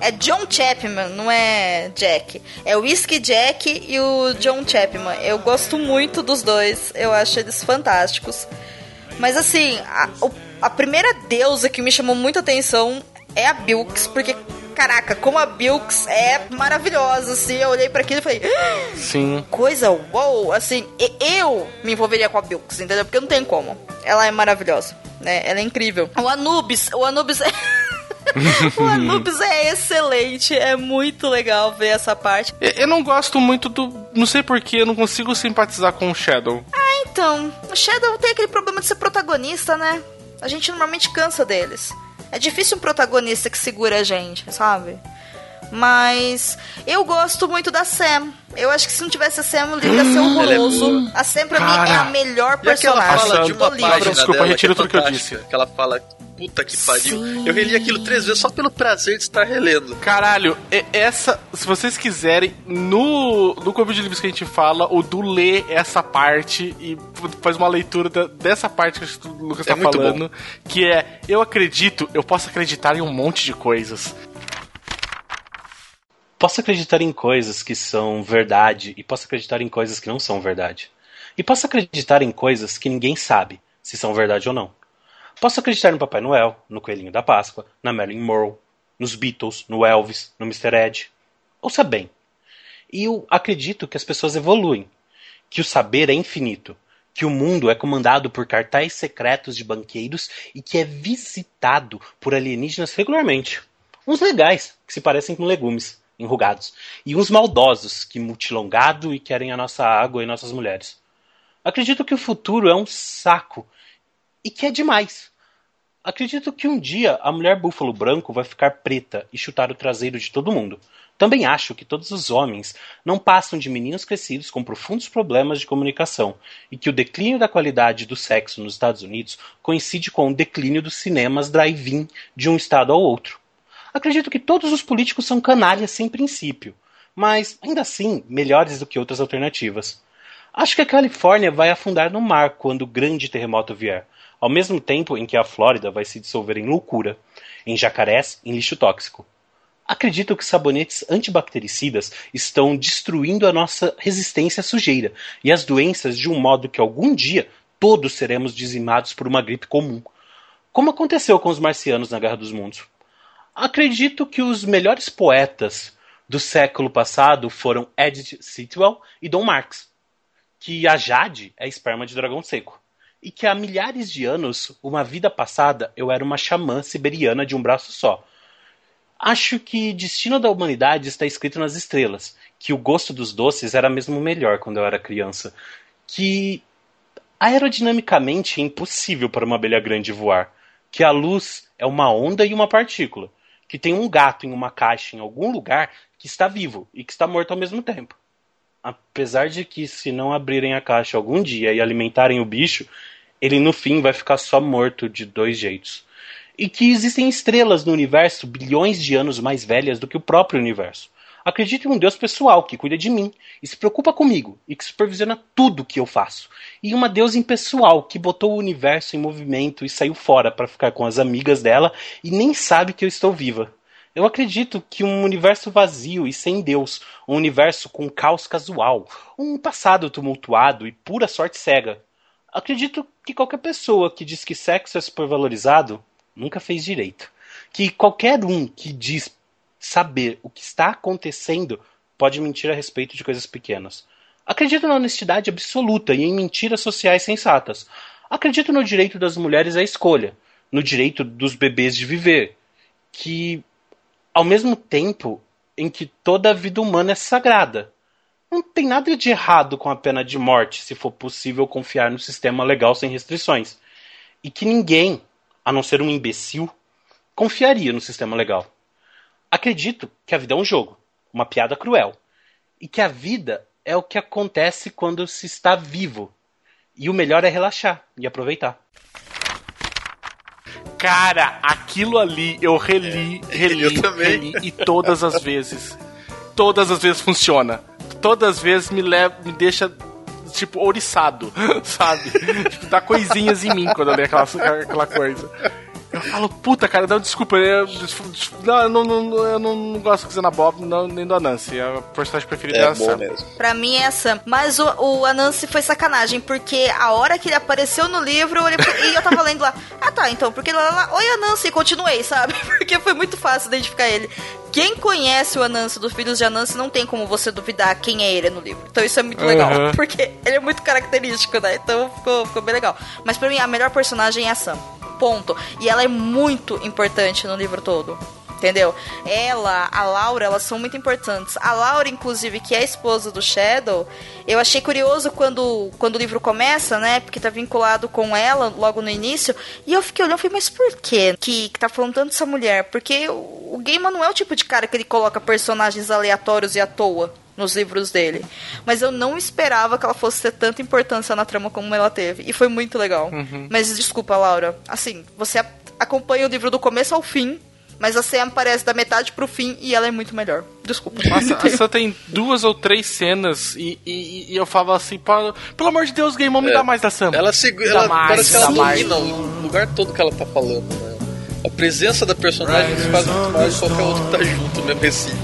É John Chapman, não é Jack. É o Whiskey Jack e o John Chapman. Eu gosto muito dos dois, eu acho eles fantásticos. Mas assim, a, a primeira deusa que me chamou muita atenção é a Bilks, porque, caraca, como a Bilks é maravilhosa, assim. Eu olhei pra aquilo e falei, "Ah, Sim. coisa uou, assim, e- eu me envolveria com a Bilks, entendeu? Porque não tem como. Ela é maravilhosa, né? Ela é incrível. O Anubis, o Anubis é... o Anubis é excelente, é muito legal ver essa parte. Eu eu não gosto muito do. Não sei porquê, eu não consigo simpatizar com o Shadow. Então, o Shadow tem aquele problema de ser protagonista, né? A gente normalmente cansa deles. É difícil um protagonista que segura a gente, sabe? Mas eu gosto muito da Sam. Eu acho que se não tivesse a Sam, o livro ia ser Ela é horroroso. a Sam, pra mim, Cara. é a melhor E personagem fala de do uma livro. página Desculpa, dela, retiro é tudo que eu disse. Que ela fala, puta que pariu. Sim. Eu reli aquilo três vezes só pelo prazer de estar relendo. Caralho, e- essa. Se vocês quiserem, no, no clube de livros que a gente fala, o Du lê essa parte e faz uma leitura da- dessa parte que o Lucas É tá falando. Que é: Eu acredito, eu posso acreditar em um monte de coisas. Posso acreditar em coisas que são verdade e posso acreditar em coisas que não são verdade. E posso acreditar em coisas que ninguém sabe se são verdade ou não. Posso acreditar no Papai Noel, no Coelhinho da Páscoa, na Marilyn Monroe, nos Beatles, no Elvis, no Mr. Ed. Ouça bem. E eu acredito que as pessoas evoluem, que o saber é infinito, que o mundo é comandado por cartazes secretos de banqueiros e que é visitado por alienígenas regularmente. Uns legais, que se parecem com legumes, enrugados, e uns maldosos, que mutilam gado e querem a nossa água e nossas mulheres. Acredito que o futuro é um saco e que é demais. Acredito que um dia a mulher búfalo branco vai ficar preta e chutar o traseiro de todo mundo. Também acho que todos os homens não passam de meninos crescidos com profundos problemas de comunicação e que o declínio da qualidade do sexo nos Estados Unidos coincide com o declínio dos cinemas drive-in de um estado ao outro. Acredito que todos os políticos são canalhas sem princípio, mas ainda assim melhores do que outras alternativas. Acho que a Califórnia vai afundar no mar quando o grande terremoto vier, ao mesmo tempo em que a Flórida vai se dissolver em loucura, em jacarés, em lixo tóxico. Acredito que sabonetes antibactericidas estão destruindo a nossa resistência à sujeira e às doenças de um modo que algum dia todos seremos dizimados por uma gripe comum, como aconteceu com os marcianos na Guerra dos Mundos. Acredito que os melhores poetas do século passado foram Edith Sitwell e Don Marx, que a Jade é esperma de dragão seco, e que há milhares de anos, uma vida passada, eu era uma xamã siberiana de um braço só. Acho que destino da humanidade está escrito nas estrelas, que o gosto dos doces era mesmo melhor quando eu era criança, que aerodinamicamente é impossível para uma abelha grande voar, que a luz é uma onda e uma partícula, que tem um gato em uma caixa em algum lugar que está vivo e que está morto ao mesmo tempo. Apesar de que, se não abrirem a caixa algum dia e alimentarem o bicho, ele no fim vai ficar só morto de dois jeitos. E que existem estrelas no universo bilhões de anos mais velhas do que o próprio universo. Acredito em um Deus pessoal que cuida de mim e se preocupa comigo e que supervisiona tudo que eu faço. E uma deusa impessoal que botou o universo em movimento e saiu fora para ficar com as amigas dela e nem sabe que eu estou viva. Eu acredito que um universo vazio e sem Deus, um universo com caos casual, um passado tumultuado e pura sorte cega. Acredito que qualquer pessoa que diz que sexo é supervalorizado nunca fez direito. Que qualquer um que diz saber o que está acontecendo pode mentir a respeito de coisas pequenas. Acredito na honestidade absoluta e em mentiras sociais sensatas. Acredito no direito das mulheres à escolha, no direito dos bebês de viver, que ao mesmo tempo em que toda a vida humana é sagrada. Não tem nada de errado com a pena de morte se for possível confiar no sistema legal sem restrições. E que ninguém, a não ser um imbecil, confiaria no sistema legal. Acredito que a vida é um jogo, uma piada cruel. E que a vida é o que acontece quando se está vivo. E o melhor é relaxar e aproveitar. Cara, aquilo ali eu reli, reli, Eu também. reli e todas as vezes. Todas as vezes funciona. Todas as vezes me leva, me deixa tipo ouriçado, sabe? tipo, dá coisinhas em mim quando eu leio aquela, aquela coisa. Falo, puta, cara, não, desculpa, eu, não, eu não, não, eu não, não gosto de Bob não, nem do Anansi. A personagem preferida é, É a Sam. mesmo. Pra mim é a Sam. Mas o, o Anansi foi sacanagem, porque a hora que ele apareceu no livro, ele, e eu tava lendo lá, ah tá, então, porque lá, lá, oi Anansi, e continuei, sabe? Porque foi muito fácil identificar ele. Quem conhece o Anansi dos Filhos de Anansi não tem como você duvidar quem é ele no livro. Então isso é muito legal, Uhum. porque ele é muito característico, né? Então ficou, ficou bem legal. Mas pra mim, a melhor personagem é a Sam. Ponto. E ela é muito importante no livro todo. Entendeu? Ela, a Laura, elas são muito importantes. A Laura, inclusive, que é a esposa do Shadow, eu achei curioso quando, quando o livro começa, né? Porque tá vinculado com ela logo no início. E eu fiquei olhando e falei, mas por quê que, que tá falando tanto dessa mulher? Porque o, o Gaiman não é o tipo de cara que ele coloca personagens aleatórios e à toa nos livros dele. Mas eu não esperava que ela fosse ter tanta importância na trama como ela teve. E foi muito legal. Mas desculpa, Laura. Assim, você acompanha o livro do começo ao fim, mas a Sam aparece da metade pro fim e ela é muito melhor. Desculpa. Nossa, a Sam tem duas ou três cenas e, e, e eu falo assim, "Pô, pelo amor de Deus, Game On, me É. dá mais da Sam. Ela, segura, ela mais, parece que ela dá mais. domina o lugar todo que ela tá falando, né? A presença da personagem faz muito mais que qualquer outro que tá junto mesmo recinto.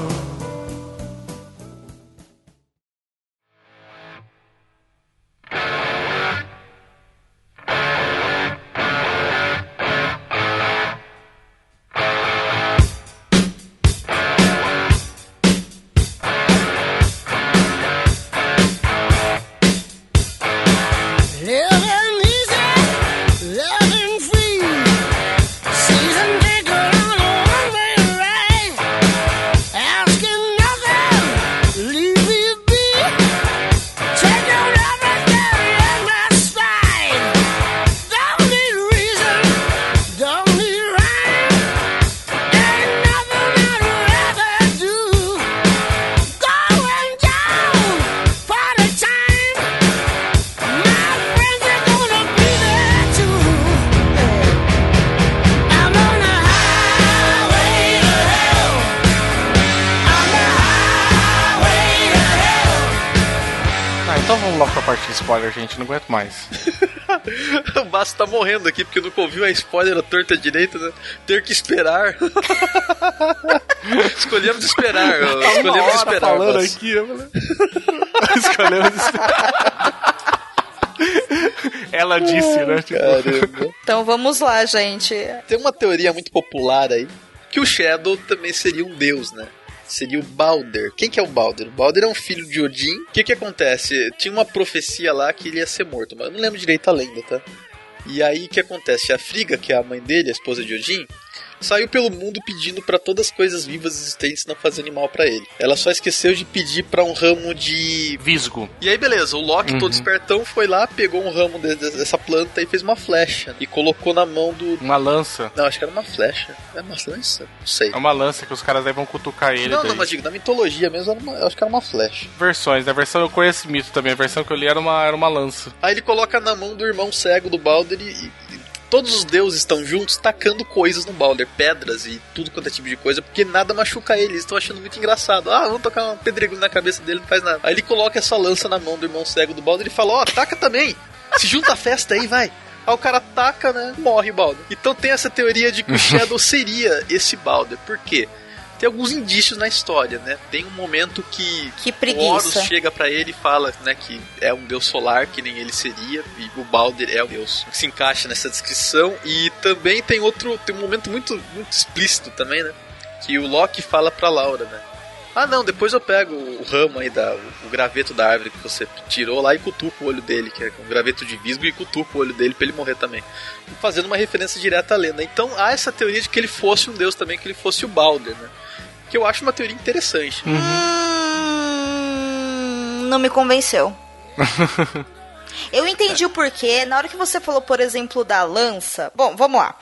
Tá morrendo aqui porque nunca ouviu a spoiler a torta direita, né? Ter que esperar. Escolhemos esperar. Uma Escolhemos esperar. falando Basso. aqui, eu falei... Escolhemos esperar. Ela disse, né? Tipo. Então vamos lá, gente. Tem uma teoria muito popular aí que o Shadow também seria um deus, né? Seria o Balder. Quem que é o Balder? O Balder é um filho de Odin. O que que acontece? Tinha uma profecia lá que ele ia ser morto, mas eu não lembro direito a lenda, tá? E aí o que acontece? A Friga, que é a mãe dele, a esposa de Odin, saiu pelo mundo pedindo pra todas as coisas vivas existentes não fazerem mal pra ele. Ela só esqueceu de pedir pra um ramo de Visgo. e aí, beleza, o Loki, todo espertão, foi lá, pegou um ramo de- de- dessa planta e fez uma flecha. E colocou na mão do. Uma lança. Não, acho que era uma flecha. É uma lança? Não sei. É uma lança que os caras aí vão cutucar ele. Não, daí. não, mas digo, na mitologia mesmo, era uma- eu acho que era uma flecha. Versões, né? A versão eu conheço mito também. A versão que eu li era uma, era uma lança. Aí ele coloca na mão do irmão cego do Balder e- e Todos os deuses estão juntos tacando coisas no Balder, pedras e tudo quanto é tipo de coisa, porque nada machuca ele. Eles estão achando muito engraçado. Ah, vamos tocar um pedregulho na cabeça dele, não faz nada. Aí ele coloca essa lança na mão do irmão cego do Balder e fala: Ó, taca também. Se junta a festa aí, vai. Aí o cara ataca, né? Morre o Balder. Então tem essa teoria de que o Shadow seria esse Balder. Por quê? Tem alguns indícios na história, né? Tem um momento que Que. Horus chega pra ele e fala, né, que é um deus solar, que nem ele seria, e o Balder é o deus. Se encaixa nessa descrição. E também tem outro, tem um momento muito, muito explícito também, né? Que o Loki fala pra Laura, né? Ah, não, depois eu pego o ramo aí, da, o graveto da árvore que você tirou lá e cutuco o olho dele, que é um graveto de visgo, e cutuco o olho dele pra ele morrer também. Fazendo uma referência direta à lenda. Então há essa teoria de que ele fosse um deus também, que ele fosse o Balder, né? Que eu acho uma teoria interessante. Hum, não me convenceu. Eu entendi o porquê. Na hora que você falou, por exemplo, da lança. Bom, vamos lá.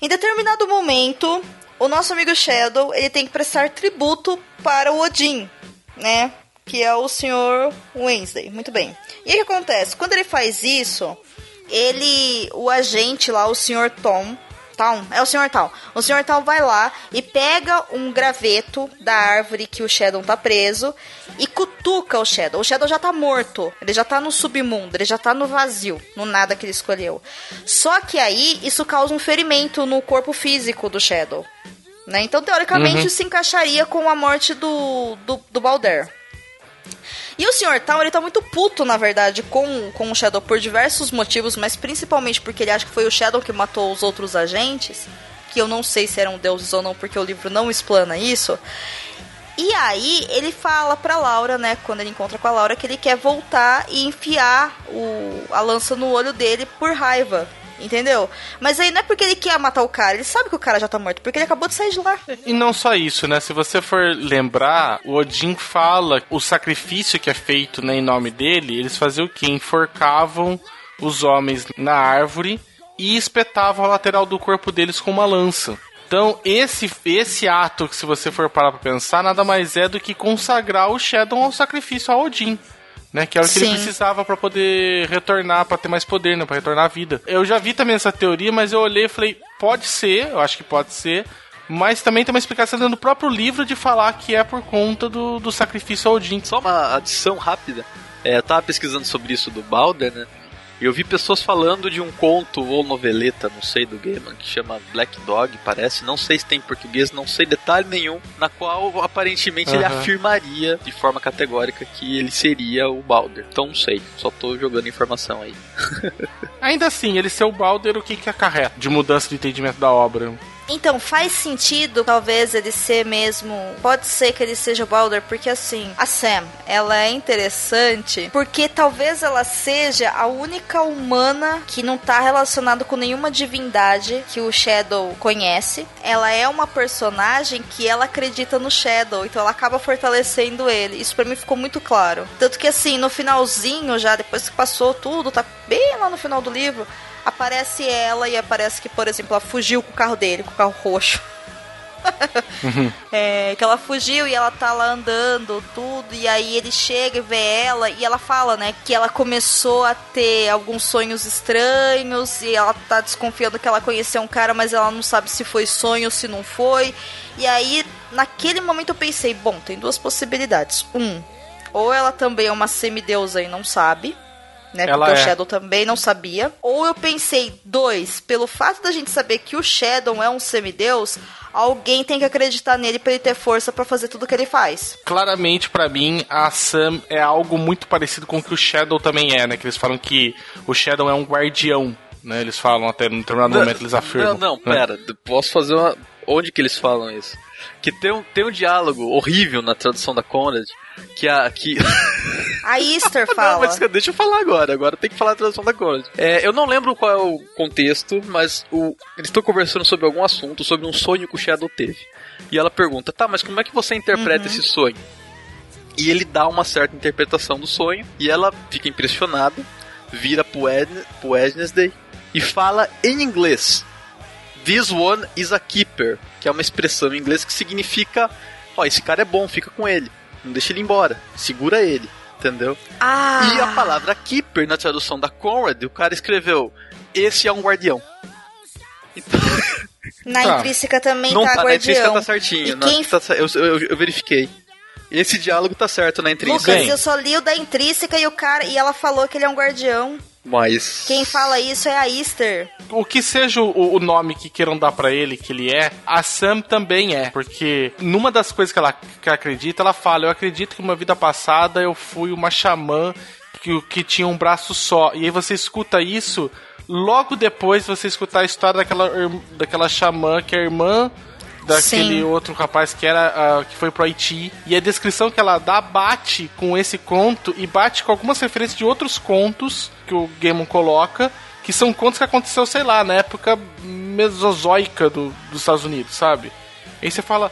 Em determinado momento, o nosso amigo Shadow ele tem que prestar tributo para o Odin, né? Que é o Sr. Wednesday. Muito bem. E o que acontece? Quando ele faz isso, ele, o agente lá, o Sr. Tom, Tom, é o Sr. Tom. O Sr. Tom vai lá e pega um graveto da árvore que o Shadow tá preso e cutuca o Shadow. O Shadow já tá morto, ele já tá no submundo, ele já tá no vazio, no nada que ele escolheu. Só que aí isso causa um ferimento no corpo físico do Shadow. Né? Então, teoricamente, isso se encaixaria com a morte do, do, do Balder. E o Sr. Town, ele tá muito puto, na verdade, com, com o Shadow por diversos motivos, mas principalmente porque ele acha que foi o Shadow que matou os outros agentes, que eu não sei se eram deuses ou não, porque o livro não explana isso. E aí ele fala pra Laura, né, quando ele encontra com a Laura, que ele quer voltar e enfiar o, a lança no olho dele por raiva. Entendeu? Mas aí não é porque ele quer matar o cara, ele sabe que o cara já tá morto, porque ele acabou de sair de lá. E não só isso, né? Se você for lembrar, o Odin fala o sacrifício que é feito né, em nome dele, eles faziam o quê? Enforcavam os homens na árvore e espetavam a lateral do corpo deles com uma lança. Então, esse, esse ato, que se você for parar pra pensar, nada mais é do que consagrar o Shadow ao sacrifício a Odin. Né, que era o que ele Sim. precisava pra poder retornar, pra ter mais poder, né, para retornar à vida. Eu já vi também essa teoria, mas eu olhei e falei, pode ser, eu acho que pode ser, mas também tem uma explicação dentro do próprio livro de falar que é por conta do, do sacrifício a Odin. Só uma adição rápida. É, eu tava pesquisando sobre isso do Balder, né? E eu vi pessoas falando de um conto ou noveleta, não sei, do Gaiman, que chama Black Dog, parece. Não sei se tem em português, não sei detalhe nenhum. Na qual, aparentemente, ele afirmaria de forma categórica que ele seria o Balder. Então, não sei. Só tô jogando informação aí. Ainda assim, ele ser o Balder, o que que acarreta de mudança de entendimento da obra? Então, faz sentido, talvez, ele ser mesmo. Pode ser que ele seja o Balder, porque assim, a Sam, ela é interessante porque talvez ela seja a única humana que não tá relacionada com nenhuma divindade que o Shadow conhece. Ela é uma personagem que ela acredita no Shadow, então ela acaba fortalecendo ele. Isso pra mim ficou muito claro. Tanto que assim, no finalzinho, já depois que passou tudo, tá bem lá no final do livro aparece ela e aparece que, por exemplo, ela fugiu com o carro dele, com o carro roxo. É, que ela fugiu e ela tá lá andando, tudo, e aí ele chega e vê ela, e ela fala, né, que ela começou a ter alguns sonhos estranhos, e ela tá desconfiando que ela conheceu um cara, mas ela não sabe se foi sonho ou se não foi. E aí, naquele momento eu pensei, bom, tem duas possibilidades. Um, ou ela também é uma semideusa e não sabe, né? Ela porque é. o Shadow também não sabia. Ou eu pensei, dois, pelo fato da gente saber que o Shadow é um semideus, alguém tem que acreditar nele pra ele ter força pra fazer tudo que ele faz. Claramente, pra mim, a Sam é algo muito parecido com o que o Shadow também é, né? Que eles falam que o Shadow é um guardião, né? Eles falam até no determinado momento, eles afirmam. Não, não, né? pera. Posso fazer uma. Onde que eles falam isso? Que tem um, tem um diálogo horrível na tradução da Conrad. Que a. Que... A Easter Não, fala. mas deixa eu falar agora. Agora tem que falar a tradução da Conrad. É, eu não lembro qual é o contexto, mas o, eles estão conversando sobre algum assunto, sobre um sonho que o Shadow teve. E ela pergunta, tá, mas como é que você interpreta esse sonho? E ele dá uma certa interpretação do sonho, e ela fica impressionada, vira pro, Wedne- pro Wednesday e fala em inglês: This one is a keeper, que é uma expressão em inglês que significa: Ó, esse cara é bom, fica com ele, não deixa ele embora, segura ele, entendeu? Ah! E a palavra keeper na tradução da Conrad, o cara escreveu: Esse é um guardião. Então, Na Tá. intrínseca também não tá, tá, na intrínseca guardião. tá certinho. E na- quem- tá eu, eu- eu verifiquei. Esse diálogo tá certo na intrínseca. Lucas, Bem. eu só li o da intrínseca e o cara e ela falou que ele é um guardião. Mas. Quem fala isso é a Easter. O que seja o, o nome que queiram dar pra ele, que ele é, a Sam também é. Porque numa das coisas que ela, que ela acredita, ela fala: Eu acredito que uma vida passada eu fui uma xamã que, que tinha um braço só. E aí você escuta isso, logo depois você escutar a história daquela, daquela xamã que é irmã daquele Sim. outro rapaz que era ah, que foi pro Haiti. E a descrição que ela dá bate com esse conto e bate com algumas referências de outros contos que o Gaemon coloca, que são contos que aconteceu, sei lá, na época mesozoica do, dos Estados Unidos, sabe? Aí você fala,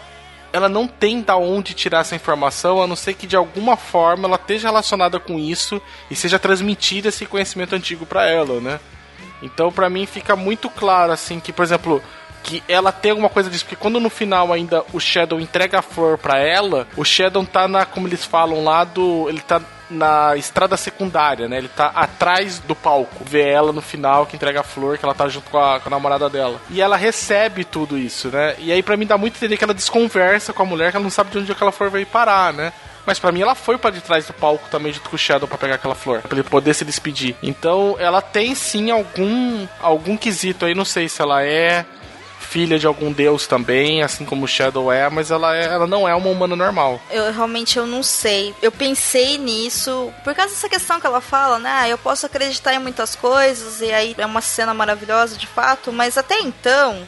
ela não tem da onde tirar essa informação, a não ser que de alguma forma ela esteja relacionada com isso e seja transmitido esse conhecimento antigo pra ela, né? Então, pra mim fica muito claro assim que, por exemplo, que ela tem alguma coisa disso, porque quando no final ainda o Shadow entrega a flor pra ela, o Shadow tá na, como eles falam lá do, ele tá na estrada secundária, né? Ele tá atrás do palco. Vê ela no final que entrega a flor, que ela tá junto com a, com a namorada dela. E ela recebe tudo isso, né? E aí pra mim dá muito entender que ela desconversa com a mulher, que ela não sabe de onde aquela flor veio parar, né? Mas pra mim ela foi pra de trás do palco também junto com o Shadow pra pegar aquela flor, pra ele poder se despedir. Então ela tem sim algum algum quesito aí, não sei se ela é filha de algum deus também, assim como Shadow é, mas ela, é, ela não é uma humana normal. Eu realmente eu não sei. Eu pensei nisso por causa dessa questão que ela fala, né? Ah, eu posso acreditar em muitas coisas e aí é uma cena maravilhosa de fato, mas até então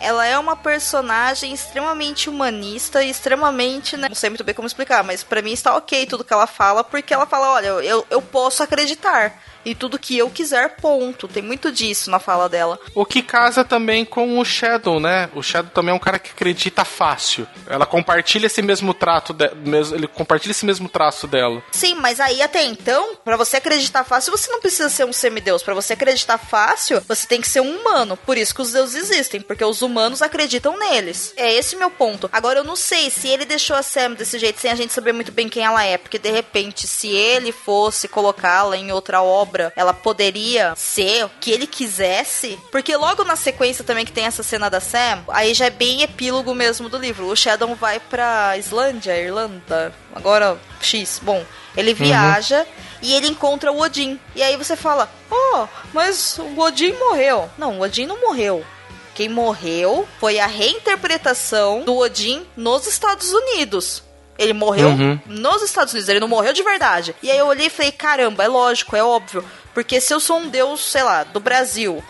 ela é uma personagem extremamente humanista e extremamente, né? Não sei muito bem como explicar, mas pra mim está ok tudo que ela fala, porque ela fala, olha, eu, eu posso acreditar. E tudo que eu quiser, ponto. Tem muito disso na fala dela. O que casa também com o Shadow, né? O Shadow também é um cara que acredita fácil. Ela compartilha esse mesmo trato, de, ele compartilha esse mesmo traço dela. Sim, mas aí até então, pra você acreditar fácil, você não precisa ser um semideus. Pra você acreditar fácil, você tem que ser um humano. Por isso que os deuses existem, porque os humanos acreditam neles. É esse o meu ponto. Agora eu não sei se ele deixou a Sam desse jeito sem a gente saber muito bem quem ela é, porque de repente, se ele fosse colocá-la em outra obra, ela poderia ser o que ele quisesse. Porque logo na sequência também que tem essa cena da Sam, aí já é bem epílogo mesmo do livro. O Shadow vai pra Islândia, Irlanda, agora X. Bom, ele viaja e ele encontra o Odin. E aí você fala: "Oh, mas o Odin morreu". Não, o Odin não morreu. Quem morreu foi a reinterpretação do Odin nos Estados Unidos. Ele morreu Uhum. nos Estados Unidos, ele não morreu de verdade. E aí eu olhei e falei: caramba, é lógico, é óbvio. Porque se eu sou um deus, sei lá, do Brasil.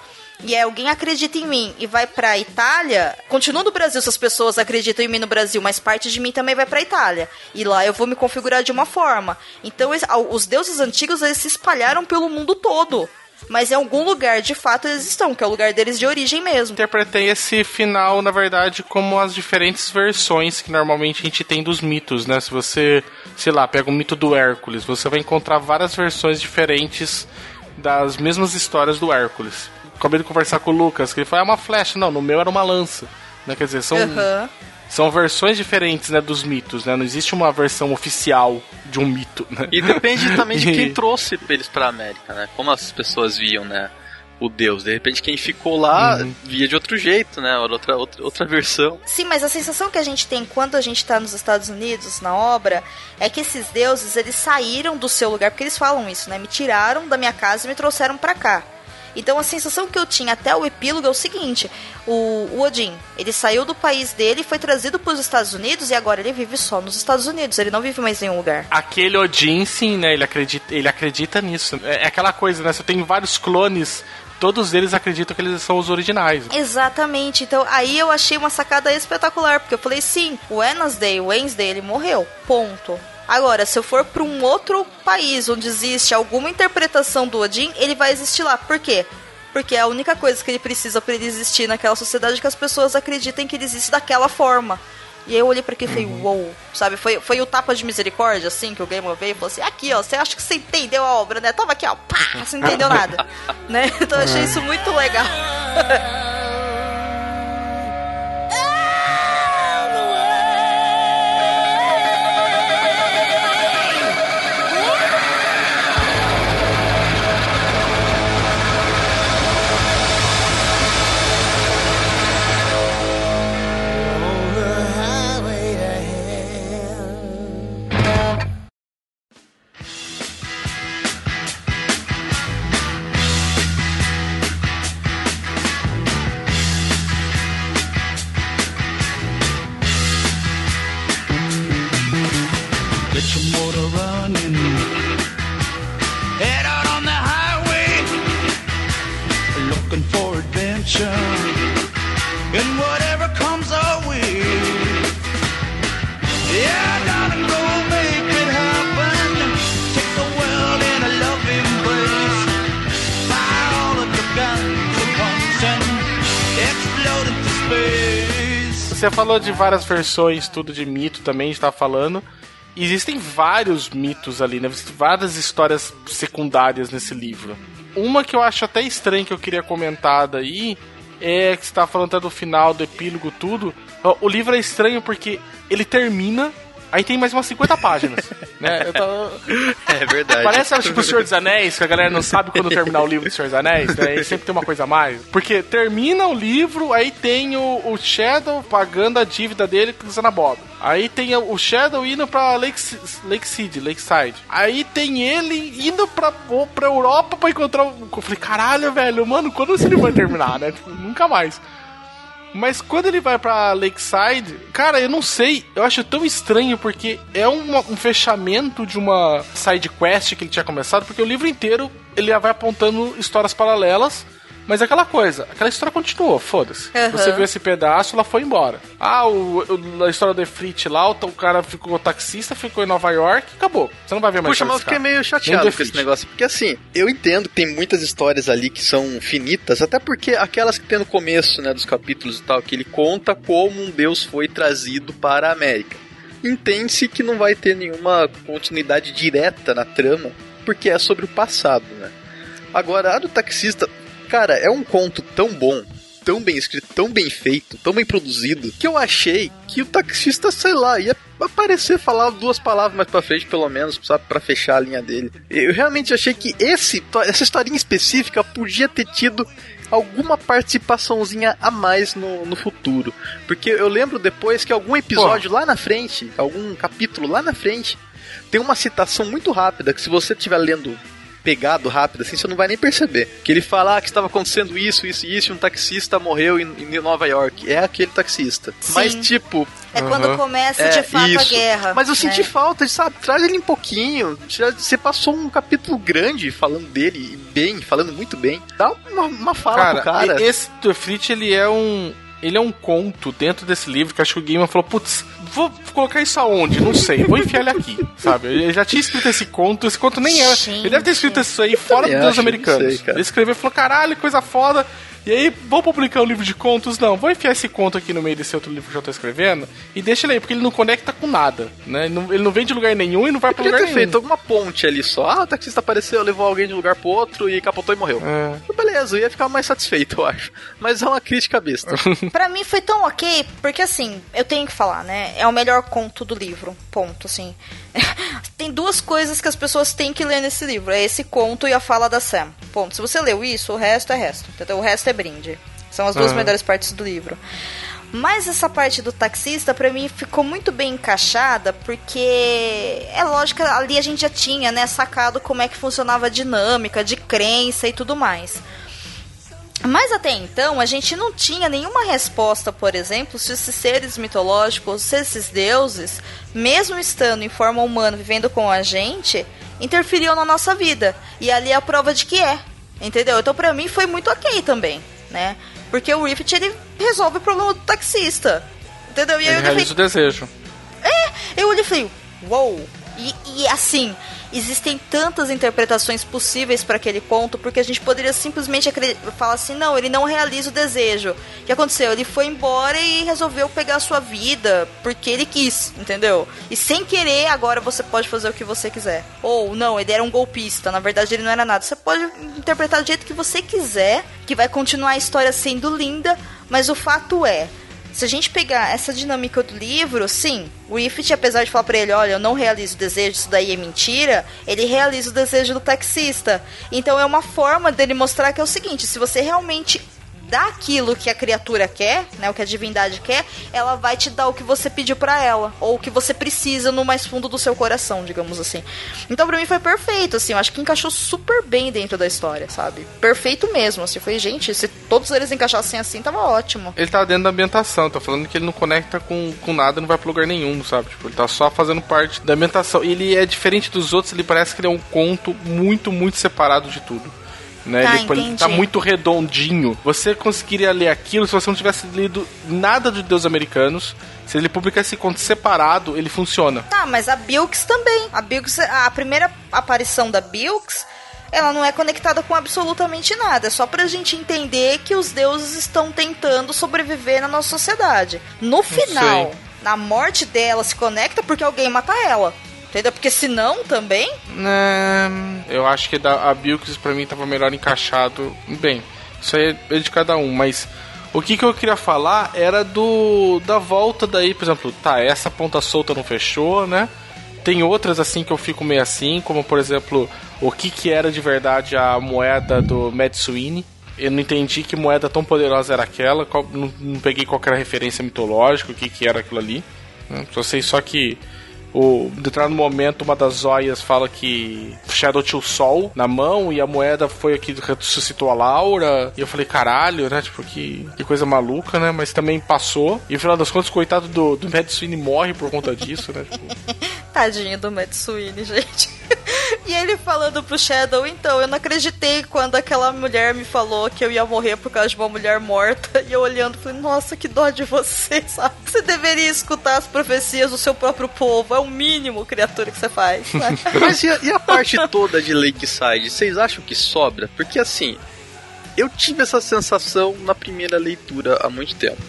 E aí alguém acredita em mim e vai pra Itália, continua no Brasil se as pessoas acreditam em mim no Brasil, mas parte de mim também vai pra Itália. E lá eu vou me configurar de uma forma. Então os deuses antigos eles se espalharam pelo mundo todo. Mas em algum lugar, de fato, eles estão, que é o lugar deles de origem mesmo. Interpretei esse final, na verdade, como as diferentes versões que normalmente a gente tem dos mitos, né? Se você, sei lá, pega o mito do Hércules, você vai encontrar várias versões diferentes das mesmas histórias do Hércules. Acabei de conversar com o Lucas, que ele falou, é uma flecha. Não, no meu era uma lança. Né? Quer dizer, são, Aham. São versões diferentes né, dos mitos, né? Não existe uma versão oficial de um mito, né? E depende também de quem trouxe eles pra América, né? Como as pessoas viam, né? O Deus. De repente, quem ficou lá Uhum. via de outro jeito, né? Outra, outra, outra versão. Sim, mas a sensação que a gente tem quando a gente tá nos Estados Unidos, na obra, é que esses deuses, eles saíram do seu lugar, porque eles falam isso, né? Me tiraram da minha casa e me trouxeram pra cá. Então a sensação que eu tinha até o epílogo é o seguinte: o, o Odin, ele saiu do país dele, foi trazido pros Estados Unidos e agora ele vive só nos Estados Unidos, ele não vive mais em nenhum lugar. Aquele Odin, sim, né? Ele acredita, ele acredita nisso. É, é aquela coisa, né? Você tem vários clones, todos eles acreditam que eles são os originais. Exatamente. Então aí eu achei uma sacada espetacular, porque eu falei, sim, o Wednesday, o Wednesday, ele morreu. Ponto. Agora, se eu for para um outro país onde existe alguma interpretação do Odin, ele vai existir lá. Por quê? Porque é a única coisa que ele precisa para ele existir naquela sociedade é que as pessoas acreditem que ele existe daquela forma. E aí eu olhei pra aquilo e falei, uou, sabe? Foi, foi o tapa de misericórdia, assim, que o Gamer veio e falou assim, aqui, ó, você acha que você entendeu a obra, né? Toma aqui, ó, pá, você não entendeu nada. né? Então eu achei isso muito legal. whatever comes our way. Yeah, go make it happen. Take the world in a loving embrace. Fire all of your guns and explode into space. Você falou de várias versões, tudo de mito também, tava falando. Existem vários mitos ali, né? Várias histórias secundárias nesse livro. Uma que eu acho até estranha que eu queria comentar daí é que você tava falando até do final, do epílogo, tudo. O livro é estranho porque ele termina, aí tem mais umas 50 páginas. né? Eu tava- É verdade. Parece tipo o Senhor dos Anéis, que a galera não sabe quando terminar o livro do Senhor dos Anéis, né? E sempre tem uma coisa a mais. Porque termina o livro, aí tem o, o Shadow pagando a dívida dele com o Zanabob. Aí tem o Shadow indo pra Lake, Lakeside, Lakeside. Aí tem ele indo pra, pra Europa pra encontrar o... Eu falei, caralho, velho, mano, quando esse livro vai terminar, né? Nunca mais. Mas quando ele vai pra Lakeside, cara, eu não sei, eu acho tão estranho porque é uma- um fechamento de uma side quest que ele tinha começado, porque o livro inteiro ele vai apontando histórias paralelas, mas é aquela coisa, aquela história continuou, foda-se. Aham. Você viu esse pedaço, ela foi embora. Ah, o, o- a história do Efrit lá, o, o cara ficou taxista, ficou em Nova York, acabou. Você não vai ver mais Puxa, mas eu fiquei cara. meio chateado do com esse negócio. Porque assim, eu entendo que tem muitas histórias ali que são finitas, até porque aquelas que tem no começo, né, dos capítulos e tal, que ele conta como um deus foi trazido para a América. Entende-se que não vai ter nenhuma continuidade direta na trama, porque é sobre o passado, né? Agora, a do taxista, cara, é um conto tão bom, tão bem escrito, tão bem feito, tão bem produzido, que eu achei que o taxista, sei lá, ia aparecer, falar duas palavras mais pra frente, pelo menos, sabe, pra fechar a linha dele. Eu realmente achei que esse, essa historinha específica podia ter tido alguma participaçãozinha a mais no, no futuro. Porque eu lembro depois que algum episódio lá na frente, algum capítulo lá na frente, tem uma citação muito rápida que se você estiver lendo pegado rápido assim, você não vai nem perceber. Que ele fala ah, que estava acontecendo isso, isso e isso, e um taxista morreu em, em Nova York. É aquele taxista. Sim. Mas tipo, É quando começa de é, fato a isso. guerra. Mas eu senti né? falta, sabe? Traz ele um pouquinho. Você passou um capítulo grande falando dele, bem, falando muito bem. Dá uma, uma fala Cara, pro cara. esse Efrit, ele é um. Ele é um conto dentro desse livro que acho que o Gaiman falou, putz, vou colocar isso aonde? Não sei, vou enfiar ele aqui, sabe? Ele já tinha escrito esse conto, esse conto nem era. Gente. Ele deve ter escrito isso aí fora dos acho, americanos. sei, ele escreveu e falou, caralho, coisa foda. E aí, vou publicar um livro de contos? Não, vou enfiar esse conto aqui no meio desse outro livro que eu tô escrevendo e deixa ele aí, porque ele não conecta com nada, né? Ele não, ele não vem de lugar nenhum e não vai pra lugar ter nenhum. feito alguma ponte ali só. Ah, o taxista apareceu, levou alguém de um lugar pro outro e capotou e morreu. É. Beleza, eu ia ficar mais satisfeito, eu acho. Mas é uma crítica besta. Pra mim foi tão ok, porque assim, eu tenho que falar, né? É o melhor conto do livro. Ponto, assim. Tem duas coisas que as pessoas têm que ler nesse livro. É esse conto e a fala da Sam. Ponto. Se você leu isso, o resto é resto. Entendeu? O resto é brinde. São as duas Aham. melhores partes do livro. Mas essa parte do taxista, pra mim, ficou muito bem encaixada, porque é lógico, ali a gente já tinha, né, sacado como é que funcionava a dinâmica de crença e tudo mais. Mas até então, a gente não tinha nenhuma resposta, por exemplo, se esses seres mitológicos, se esses deuses, mesmo estando em forma humana, vivendo com a gente, interferiam na nossa vida. E ali é a prova de que é. Entendeu? Então pra mim foi muito ok também, né? Porque o Rift, ele resolve o problema do taxista. Entendeu? E aí Ele eu falei, realiza o desejo. eu olhei e falei, uou! E, e assim, existem tantas interpretações possíveis para aquele conto, porque a gente poderia simplesmente falar assim, não, ele não realiza o desejo. O que aconteceu? Ele foi embora e resolveu pegar a sua vida porque ele quis, entendeu? E sem querer, agora você pode fazer o que você quiser. Ou, não, ele era um golpista, na verdade ele não era nada. Você pode interpretar do jeito que você quiser, que vai continuar a história sendo linda, mas o fato é, se a gente pegar essa dinâmica do livro, sim, o Ifrit, apesar de falar pra ele, olha, eu não realizo o desejo, isso daí é mentira, ele realiza o desejo do taxista. Então é uma forma dele mostrar que é o seguinte, se você realmente dá aquilo que a criatura quer, né, o que a divindade quer, ela vai te dar o que você pediu pra ela, ou o que você precisa no mais fundo do seu coração, digamos assim. Então pra mim foi perfeito, assim, eu acho que encaixou super bem dentro da história, sabe? Perfeito mesmo, assim, foi, gente, se todos eles encaixassem assim, tava ótimo. Ele tá dentro da ambientação, tá falando que ele não conecta com, com nada, não vai pra lugar nenhum, sabe? Tipo, ele tá só fazendo parte da ambientação. Ele é diferente dos outros, ele parece que ele é um conto muito, muito separado de tudo. Né? Ah, ele, ele tá muito redondinho. Você conseguiria ler aquilo se você não tivesse lido nada de Deus Americanos. Se ele publicar esse conto separado, ele funciona. Tá, mas a Bilks também. A Bilks, a primeira aparição da Bilks, ela não é conectada com absolutamente nada. É só pra gente entender que os deuses estão tentando sobreviver na nossa sociedade. No final, na morte dela, se conecta porque alguém mata ela. Entendeu? Porque senão também. Né, eu acho que da, a Bilks pra mim tava melhor encaixado. Bem, isso aí é de cada um, mas o que, que eu queria falar era do da volta daí, por exemplo, tá, essa ponta solta não fechou, né? Tem outras assim que eu fico meio assim, como por exemplo, o que que era de verdade a moeda do Mad Sweeney. Eu não entendi que moeda tão poderosa era aquela, qual- não, não peguei qualquer referência mitológica, o que que era aquilo ali. né? Só sei só que o em determinado momento uma das joias fala que Shadow tinha o sol na mão e a moeda foi a que ressuscitou a Laura. E eu falei, caralho, né? Tipo, que, que coisa maluca, né? Mas também passou. E no final das contas, coitado do, do Mad Sweeney morre por conta disso, né? Tipo, Tadinho do Matt Sweeney, gente. e ele falando pro Shadow, então, eu não acreditei quando aquela mulher me falou que eu ia morrer por causa de uma mulher morta. E eu olhando, falei, nossa, que dó de você, sabe? Você deveria escutar as profecias do seu próprio povo. É o mínimo, criatura, que você faz. Mas e a, e a parte toda de Lakeside? Vocês acham que sobra? Porque assim, eu tive essa sensação na primeira leitura há muito tempo.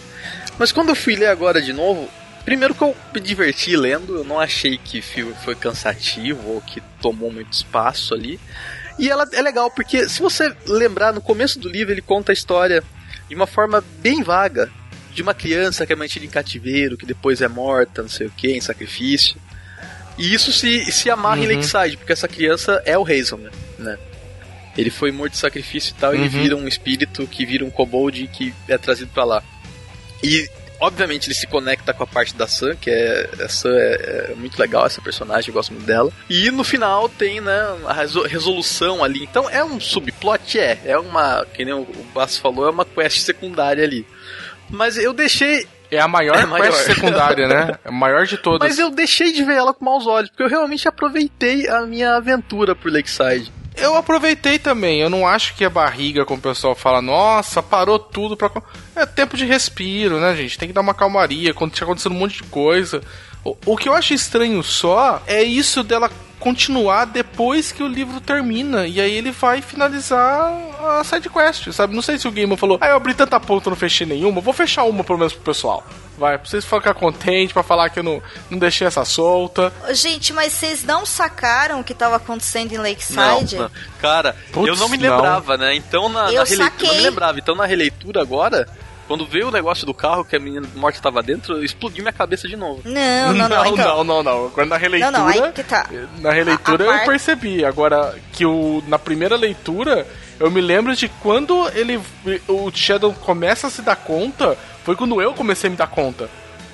Mas quando eu fui ler agora de novo, primeiro que eu me diverti lendo, eu não achei que fi- foi cansativo ou que tomou muito espaço ali. E ela é legal porque se você lembrar no começo do livro ele conta a história de uma forma bem vaga de uma criança que é mantida em cativeiro, que depois é morta, não sei o que, em sacrifício. E isso se, se amarra em Lakeside, porque essa criança é o Hazelman, né? Ele foi morto de sacrifício e tal, e ele vira um espírito que vira um kobold que é trazido pra lá. E, obviamente, ele se conecta com a parte da Sam, que é, a Sam é, é muito legal, essa personagem, eu gosto muito dela. E no final tem, né, a reso- resolução ali. Então é um subplot, é. É uma, que nem o Basso falou, é uma quest secundária ali. Mas eu deixei é a maior, É a maior. quest secundária, né? É a maior de todas. Mas eu deixei de ver ela com maus olhos, porque eu realmente aproveitei a minha aventura por Lakeside. Eu aproveitei também. Eu não acho que é barriga, como o pessoal fala, nossa, parou tudo pra. É tempo de respiro, né, gente? Tem que dar uma calmaria quando tinha acontecendo um monte de coisa. O, o que eu acho estranho só é isso dela continuar depois que o livro termina. E aí ele vai finalizar a sidequest, sabe? Não sei se o Gamer falou, ah, eu abri tanta ponta e não fechei nenhuma, vou fechar uma pelo menos pro pessoal. Vai, pra vocês ficar contentes, pra falar que eu não, não deixei essa solta. Gente, mas vocês não sacaram o que tava acontecendo em Não, Lakeside? não. cara, Putz, eu não me não. lembrava, né? Então na, Eu na releitura, saquei. não me lembrava. Então na releitura agora, quando veio o negócio do carro que a menina morta tava dentro, explodiu minha cabeça de novo. Não, não, não. então, não, não, não. Quando na releitura. Não, não, aí que tá. Na releitura A- a eu par- percebi. Agora, que o, na primeira leitura, eu me lembro de quando ele. O Shadow começa a se dar conta. Foi quando eu comecei a me dar conta.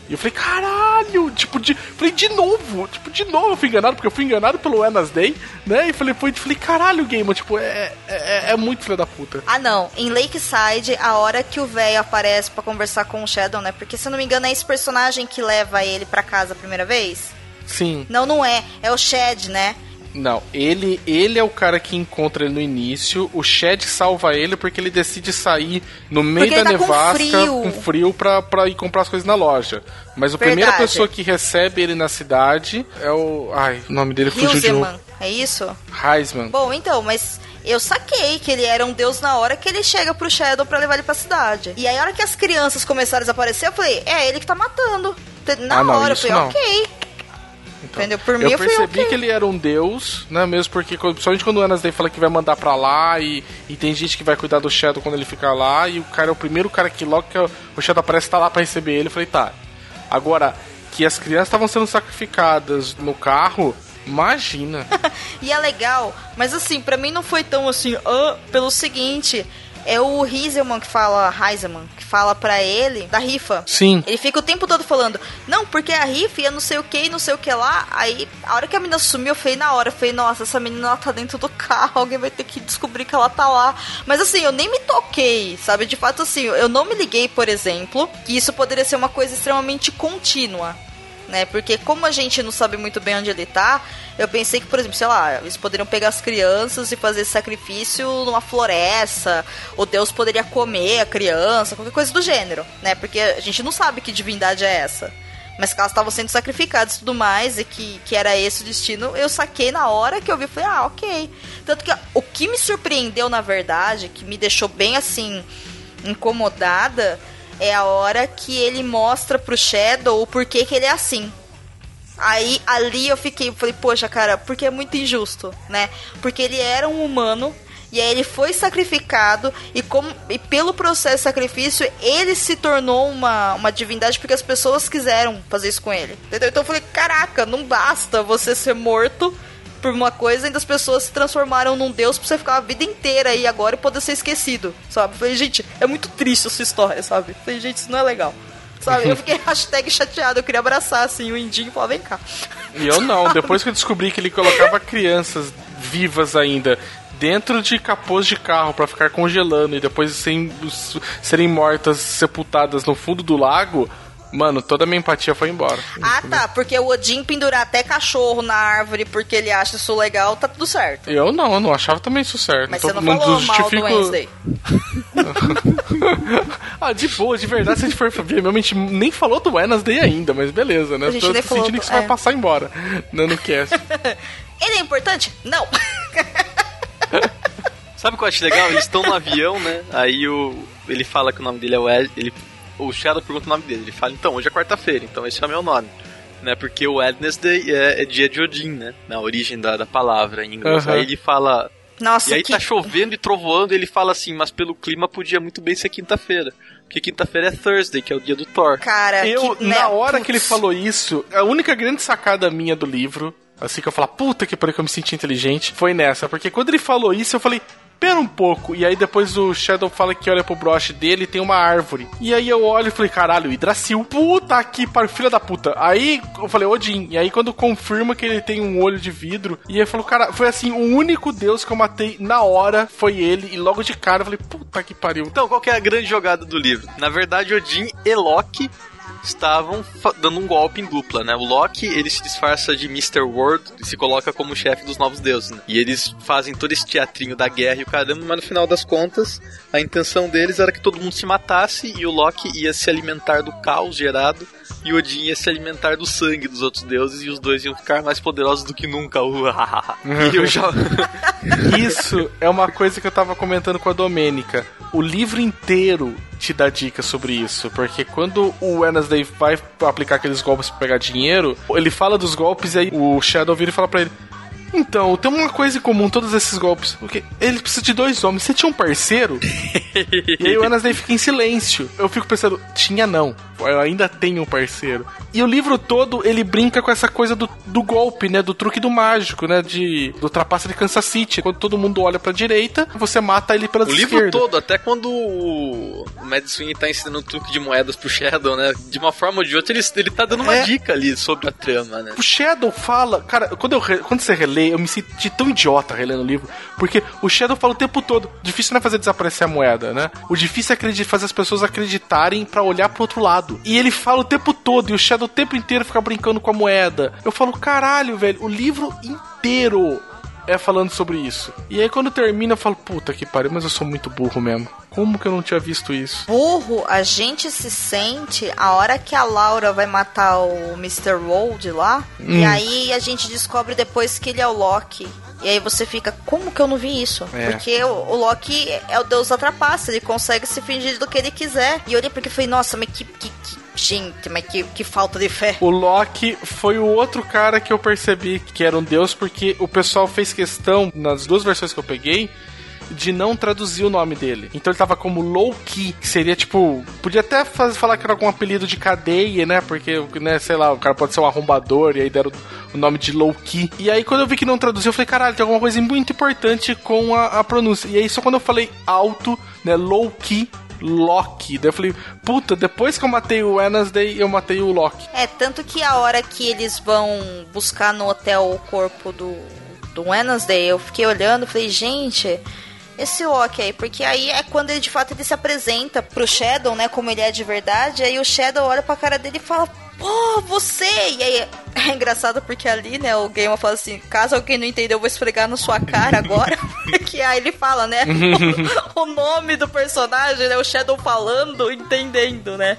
E eu falei, caralho! Tipo, de, falei, de novo! Tipo, de novo eu fui enganado, porque eu fui enganado pelo Wednesday, né? E falei, foi, falei caralho, Gamer, tipo, é, é, é muito filho da puta. Ah, não. Em Lakeside, a hora que o velho aparece pra conversar com o Shadow, né? Porque, se eu não me engano, é esse personagem que leva ele pra casa a primeira vez? Sim. Não, não é. É o Shed, né? Não, ele, ele é o cara que encontra ele no início. O Shed salva ele porque ele decide sair no meio Porque da tá com nevasca frio. com frio pra, pra ir comprar as coisas na loja. Mas a primeira pessoa que recebe ele na cidade é o. Ai, o nome dele fugiu de novo. É isso? Heisman. Bom, então, mas eu saquei que ele era um deus na hora que ele chega pro Shadow pra levar ele pra cidade. E aí, a hora que as crianças começaram a desaparecer, eu falei, é ele que tá matando. Na Ah, não, hora, eu falei, não. ok. Entendeu? Por mim, eu eu fui percebi ok. que ele era um deus, né? Mesmo porque, principalmente quando o Wednesday fala que vai mandar pra lá e, e tem gente que vai cuidar do Shadow quando ele ficar lá, e o cara é o primeiro cara que logo que o Shadow aparece tá lá pra receber ele. Eu falei, tá. Agora, que as crianças estavam sendo sacrificadas no carro, imagina. E é legal, mas assim, pra mim não foi tão assim, ah, pelo seguinte, é o Heiselman que fala, Heiselman, que fala pra ele da rifa. Sim. Ele fica o tempo todo falando, não, porque a rifa ia não sei o que e não sei o que lá. Aí, a hora que a menina sumiu, eu falei na hora, eu falei, nossa, essa menina ela tá dentro do carro, alguém vai ter que descobrir que ela tá lá. Mas assim, eu nem me toquei, sabe? De fato, assim, eu não me liguei, por exemplo, que isso poderia ser uma coisa extremamente contínua. Né? Porque como a gente não sabe muito bem onde ele tá, eu pensei que, por exemplo, sei lá, eles poderiam pegar as crianças e fazer sacrifício numa floresta, ou Deus poderia comer a criança, qualquer coisa do gênero, né? Porque a gente não sabe que divindade é essa. Mas que elas estavam sendo sacrificadas e tudo mais, e que, que era esse o destino, eu saquei na hora que eu vi, falei, ah, ok. Tanto que o que me surpreendeu, na verdade, que me deixou bem assim, incomodada, é a hora que ele mostra pro Shadow o porquê que ele é assim. Aí ali eu fiquei, falei, poxa, cara, porque é muito injusto, né? Porque ele era um humano e aí ele foi sacrificado e como e pelo processo de sacrifício ele se tornou uma, uma divindade porque as pessoas quiseram fazer isso com ele. Entendeu? Então eu falei, caraca, não basta você ser morto por uma coisa, ainda as pessoas se transformaram num deus pra você ficar a vida inteira aí agora e poder ser esquecido, sabe? Eu falei, gente, é muito triste essa história, sabe? Eu falei, gente, isso não é legal. Sabe? Eu fiquei hashtag chateado, eu queria abraçar assim o indinho e falar, vem cá. E eu não, depois que eu descobri que ele colocava crianças vivas ainda dentro de capôs de carro pra ficar congelando e depois serem, serem mortas, sepultadas no fundo do lago, mano, toda a minha empatia foi embora. Ah, tá, porque o Odin pendurar até cachorro na árvore porque ele acha isso legal, tá tudo certo. Eu não, eu não achava também isso certo. Mas Tô- você não falou mal do justifico- Wednesday. ah, de boa, de verdade, se a gente for ver, meu, a gente nem falou do Wednesday ainda, mas beleza, né? A gente Tô nem falou sentindo do- que isso vai é. passar embora né, no cast. Ele é importante? Não. Sabe o que eu acho legal? Eles estão no avião, né? Aí o, ele fala que o nome dele é Wed. Ele, o Shadow pergunta o nome dele. Ele fala, então, hoje é quarta-feira, então esse é o meu nome. Né? Porque o Wednesday é, é dia de Odin, né? Na origem da, da palavra em inglês. Aham. Aí ele fala. Nossa, e aí que... tá chovendo e trovoando, e ele fala assim, mas pelo clima podia muito bem ser quinta-feira. Porque quinta-feira é Thursday, que é o dia do Thor. Cara, Eu, que, na hora putz. que ele falou isso, a única grande sacada minha do livro, assim que eu falar, puta que pariu que eu me senti inteligente, foi nessa. Porque quando ele falou isso, eu falei, pera um pouco. E aí depois o Shadow fala que olha pro broche dele e tem uma árvore. E aí eu olho e falei, caralho, Hidrasil. Puta que pariu, filha da puta. Aí eu falei, Odin. E aí quando confirma que ele tem um olho de vidro, e aí falou, cara, foi assim, o único deus que eu matei na hora foi ele. E logo de cara eu falei, puta que pariu. Então, qual que é a grande jogada do livro? Na verdade, Odin e Loki estavam dando um golpe em dupla, né? O Loki, ele se disfarça de Mr. World e se coloca como chefe dos novos deuses, né? E eles fazem todo esse teatrinho da guerra e o caramba, mas no final das contas, a intenção deles era que todo mundo se matasse e o Loki ia se alimentar do caos gerado e Odin ia se alimentar do sangue dos outros deuses e os dois iam ficar mais poderosos do que nunca. e eu já... Isso é uma coisa que eu tava comentando com a Domênica. O livro inteiro te dá dicas sobre isso, porque quando o Wednesday vai aplicar aqueles golpes pra pegar dinheiro, ele fala dos golpes e aí o Shadow vira e fala pra ele: Então, tem uma coisa em comum todos esses golpes. Porque ele precisa de dois homens. Você tinha um parceiro? e aí o Wednesday fica em silêncio. Eu fico pensando, tinha não. Eu ainda tenho um parceiro. E o livro todo, ele brinca com essa coisa do, do golpe, né? Do truque do mágico, né? De, do trapaça de Kansas City. Quando todo mundo olha pra direita, você mata ele pela O livro esquerda. todo, até quando o Mad Swing tá ensinando truque de moedas pro Shadow, né? De uma forma ou de outra, ele, ele tá dando uma É. dica ali sobre a trama, né? O Shadow fala. Cara, quando, eu quando você relê, eu me senti tão idiota relendo o livro. Porque o Shadow fala o tempo todo. Difícil não é fazer desaparecer a moeda, né? O difícil é fazer as pessoas acreditarem pra olhar pro outro lado. E ele fala o tempo todo. E o Shadow o tempo inteiro fica brincando com a moeda. Eu falo, caralho, velho. O livro inteiro é falando sobre isso. E aí quando termina, eu falo, puta que pariu, mas eu sou muito burro mesmo. Como que eu não tinha visto isso? burro a gente se sente a hora que a Laura vai matar o Mr. World lá. E aí a gente descobre depois que ele é o Loki. E aí você fica, como que eu não vi isso? É. Porque o, o Loki é o deus da trapaça, ele consegue se fingir do que ele quiser. E eu olhei porque falei, nossa, mas que. que- que- gente, mas que, que falta de fé. O Loki foi o outro cara que eu percebi que era um deus, porque o pessoal fez questão, nas duas versões que eu peguei, de não traduzir o nome dele. Então ele tava como Loki, que seria tipo. Podia até falar que era algum apelido de cadeia, né? Porque, né, sei lá, o cara pode ser um arrombador, e aí deram o nome de Loki. E aí quando eu vi que não traduziu, eu falei, caralho, tem alguma coisa muito importante com a, a pronúncia. E aí só quando eu falei alto, né, Loki. Loki. Daí eu falei, puta, depois que eu matei o Wednesday, eu matei o Loki. É, tanto que a hora que eles vão buscar no hotel o corpo do, do Wednesday, eu fiquei olhando falei, gente, esse Loki aí, porque aí é quando ele de fato ele se apresenta pro Shadow, né, como ele é de verdade, aí o Shadow olha pra cara dele e fala, pô, você! E aí é engraçado porque ali, né, o Gamer fala assim, caso alguém não entendeu, eu vou esfregar na sua cara agora, porque aí ele fala, né, o, o nome do personagem, né, o Shadow falando, entendendo, né.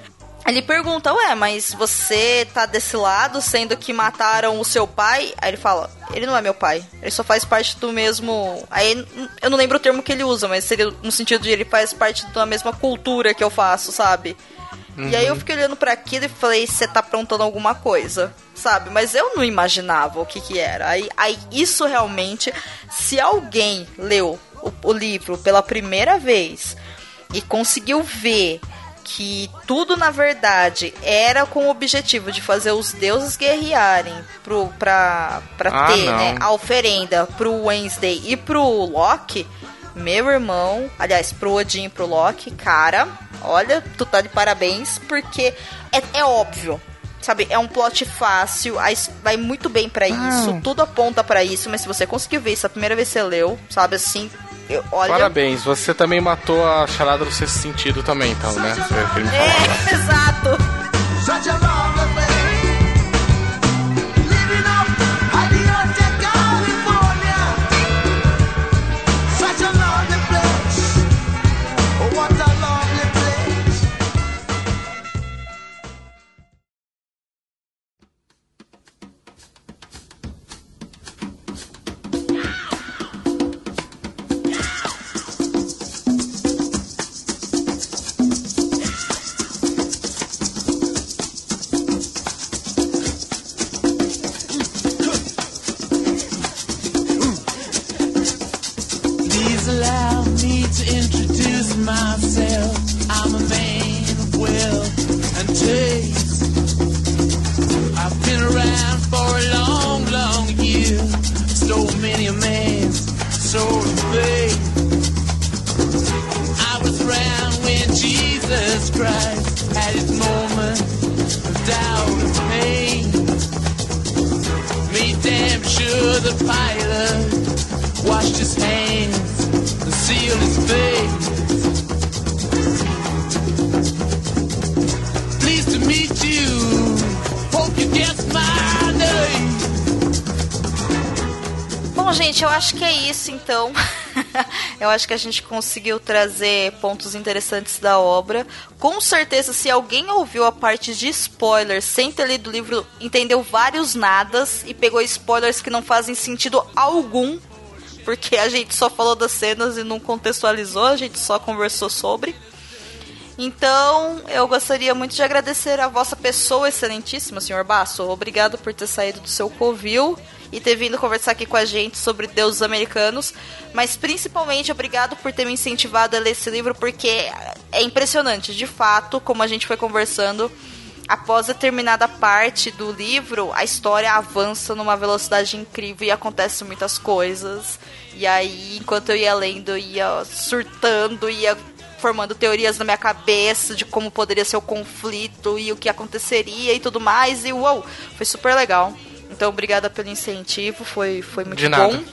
Ele pergunta, ué, mas você tá desse lado, sendo que mataram o seu pai? Aí ele fala, ele não é meu pai. Ele só faz parte do mesmo. Aí eu não lembro o termo que ele usa, mas seria no sentido de ele faz parte da mesma cultura que eu faço, sabe? E aí eu fiquei olhando para aquilo e falei, você tá aprontando alguma coisa, sabe? Mas eu não imaginava o que que era. Aí, aí isso realmente, se alguém leu o, o livro pela primeira vez e conseguiu ver que tudo na verdade era com o objetivo de fazer os deuses guerrearem pro, pra, pra Ah, ter né, a oferenda pro Wednesday e pro Loki, meu irmão, aliás, pro Odin e pro Loki, cara, olha, tu tá de parabéns, porque é, é óbvio. Sabe, é um plot fácil, vai muito bem pra isso, tudo aponta pra isso, mas se você conseguiu ver isso a primeira vez que você leu, sabe assim, eu, olha. Parabéns, você também matou a charada do sexto sentido também, então, né? É, exato. Que a gente conseguiu trazer pontos interessantes da obra. Com certeza, se alguém ouviu a parte de spoilers sem ter lido o livro, entendeu vários nadas e pegou spoilers que não fazem sentido algum. Porque a gente só falou das cenas e não contextualizou, a gente só conversou sobre. Então, eu gostaria muito de agradecer a vossa pessoa excelentíssima, senhor Basso. Obrigado por ter saído do seu covil e ter vindo conversar aqui com a gente sobre deuses americanos. Mas principalmente obrigado por ter me incentivado a ler esse livro, porque é impressionante. De fato, como a gente foi conversando, após determinada parte do livro, a história avança numa velocidade incrível e acontecem muitas coisas. E aí, enquanto eu ia lendo, eu ia surtando, ia formando teorias na minha cabeça de como poderia ser o conflito e o que aconteceria e tudo mais. E uou, foi super legal. Então, obrigada pelo incentivo, foi, foi muito De bom. nada.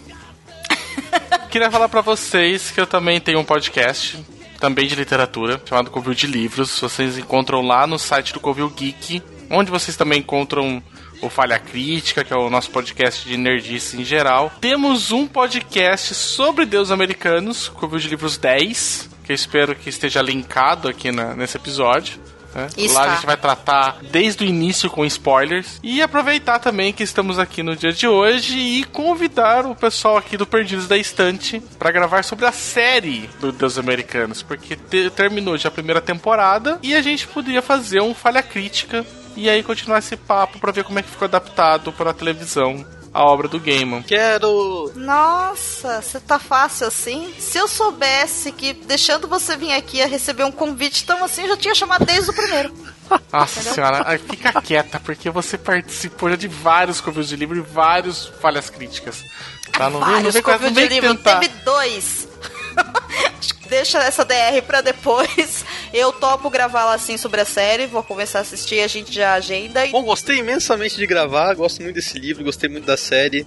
Queria falar pra vocês que eu também tenho um podcast, também de literatura, chamado Covil de Livros. Vocês encontram lá no site do Covil Geek, onde vocês também encontram o Falha Crítica, que é o nosso podcast de nerdice em geral. Temos um podcast sobre deuses americanos, Covil de Livros 10, que eu espero que esteja linkado aqui na- nesse episódio. Né? Lá a gente vai tratar desde o início com spoilers e aproveitar também que estamos aqui no dia de hoje e convidar o pessoal aqui do Perdidos da Estante para gravar sobre a série do Deus Americanos, porque te- terminou já a primeira temporada e a gente poderia fazer um falha crítica e aí continuar esse papo para ver como é que ficou adaptado para a televisão a obra do Gaiman. Quero. Nossa, você tá fácil assim? Se eu soubesse que deixando você vir aqui ia receber um convite tão assim, eu já tinha chamado desde o primeiro. Nossa senhora, fica quieta, porque você participou já de vários covils de livro e vários falhas críticas. Tá? Não vem, não Vários vem essa, covil não de vem livro, tentar. teve dois. Acho que Deixa essa DR pra depois. Eu topo gravar lá assim sobre a série, vou começar a assistir e a gente já agenda. E... Bom, gostei imensamente de gravar, gosto muito desse livro, gostei muito da série.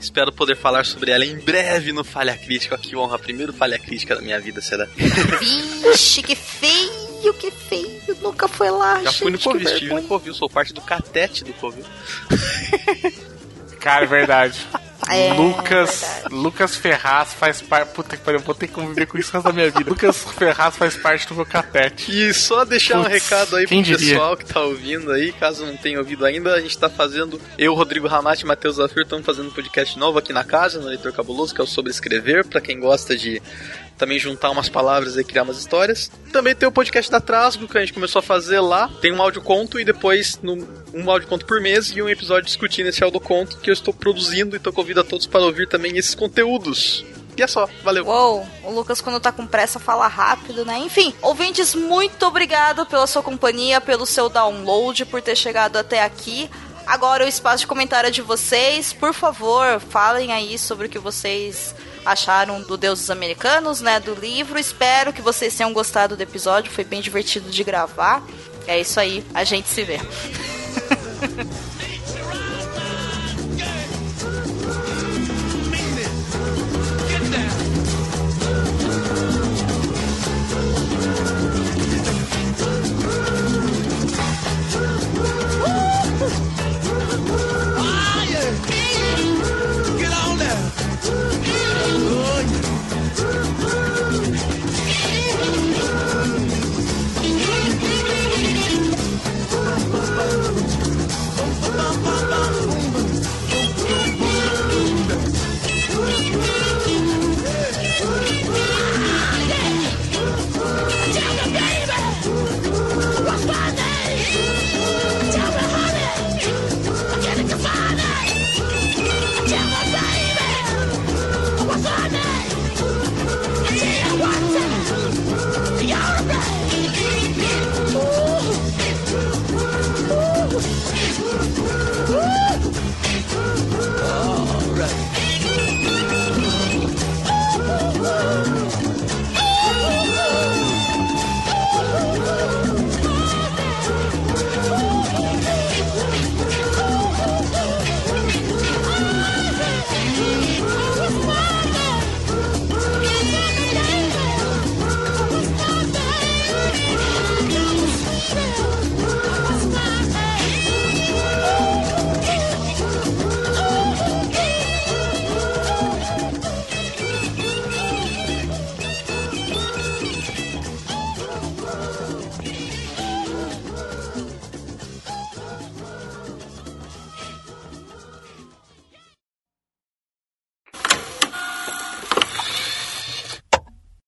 Espero poder falar sobre ela em breve no Falha Crítica. Que honra, primeiro Falha Crítica da minha vida será. Vixe, que feio, que feio. Nunca foi lá, Já gente, fui no Covil, estive no Covil, sou parte do catete do Covil. Cara, é verdade. É, Lucas, verdade. Lucas Ferraz faz parte. Puta que pariu, vou ter que conviver com isso o resto da minha vida. Lucas Ferraz faz parte do meu catete. E só deixar um recado aí pro diria? pessoal que tá ouvindo aí, caso não tenha ouvido ainda, a gente tá fazendo, eu, Rodrigo Ramate e Matheus Zafir, estamos fazendo um podcast novo aqui na casa, no Leitor Cabuloso, que é o Sobre Escrever, pra quem gosta de também juntar umas palavras e criar umas histórias. Também tem o podcast da Trasgo, que a gente começou a fazer lá. Tem um audioconto e depois no- um audioconto por mês e um episódio discutindo esse audioconto que eu estou produzindo e tô convido a todos para ouvir também esses conteúdos. E é só, valeu. Uou, o Lucas, quando tá com pressa, fala rápido, né? Enfim, ouvintes, muito obrigado pela sua companhia, pelo seu download, por ter chegado até aqui. Agora o espaço de comentário é de vocês. Por favor, falem aí sobre o que vocês acharam do Deuses Americanos, né? Do livro. Espero que vocês tenham gostado do episódio. Foi bem divertido de gravar. É isso aí. A gente se vê.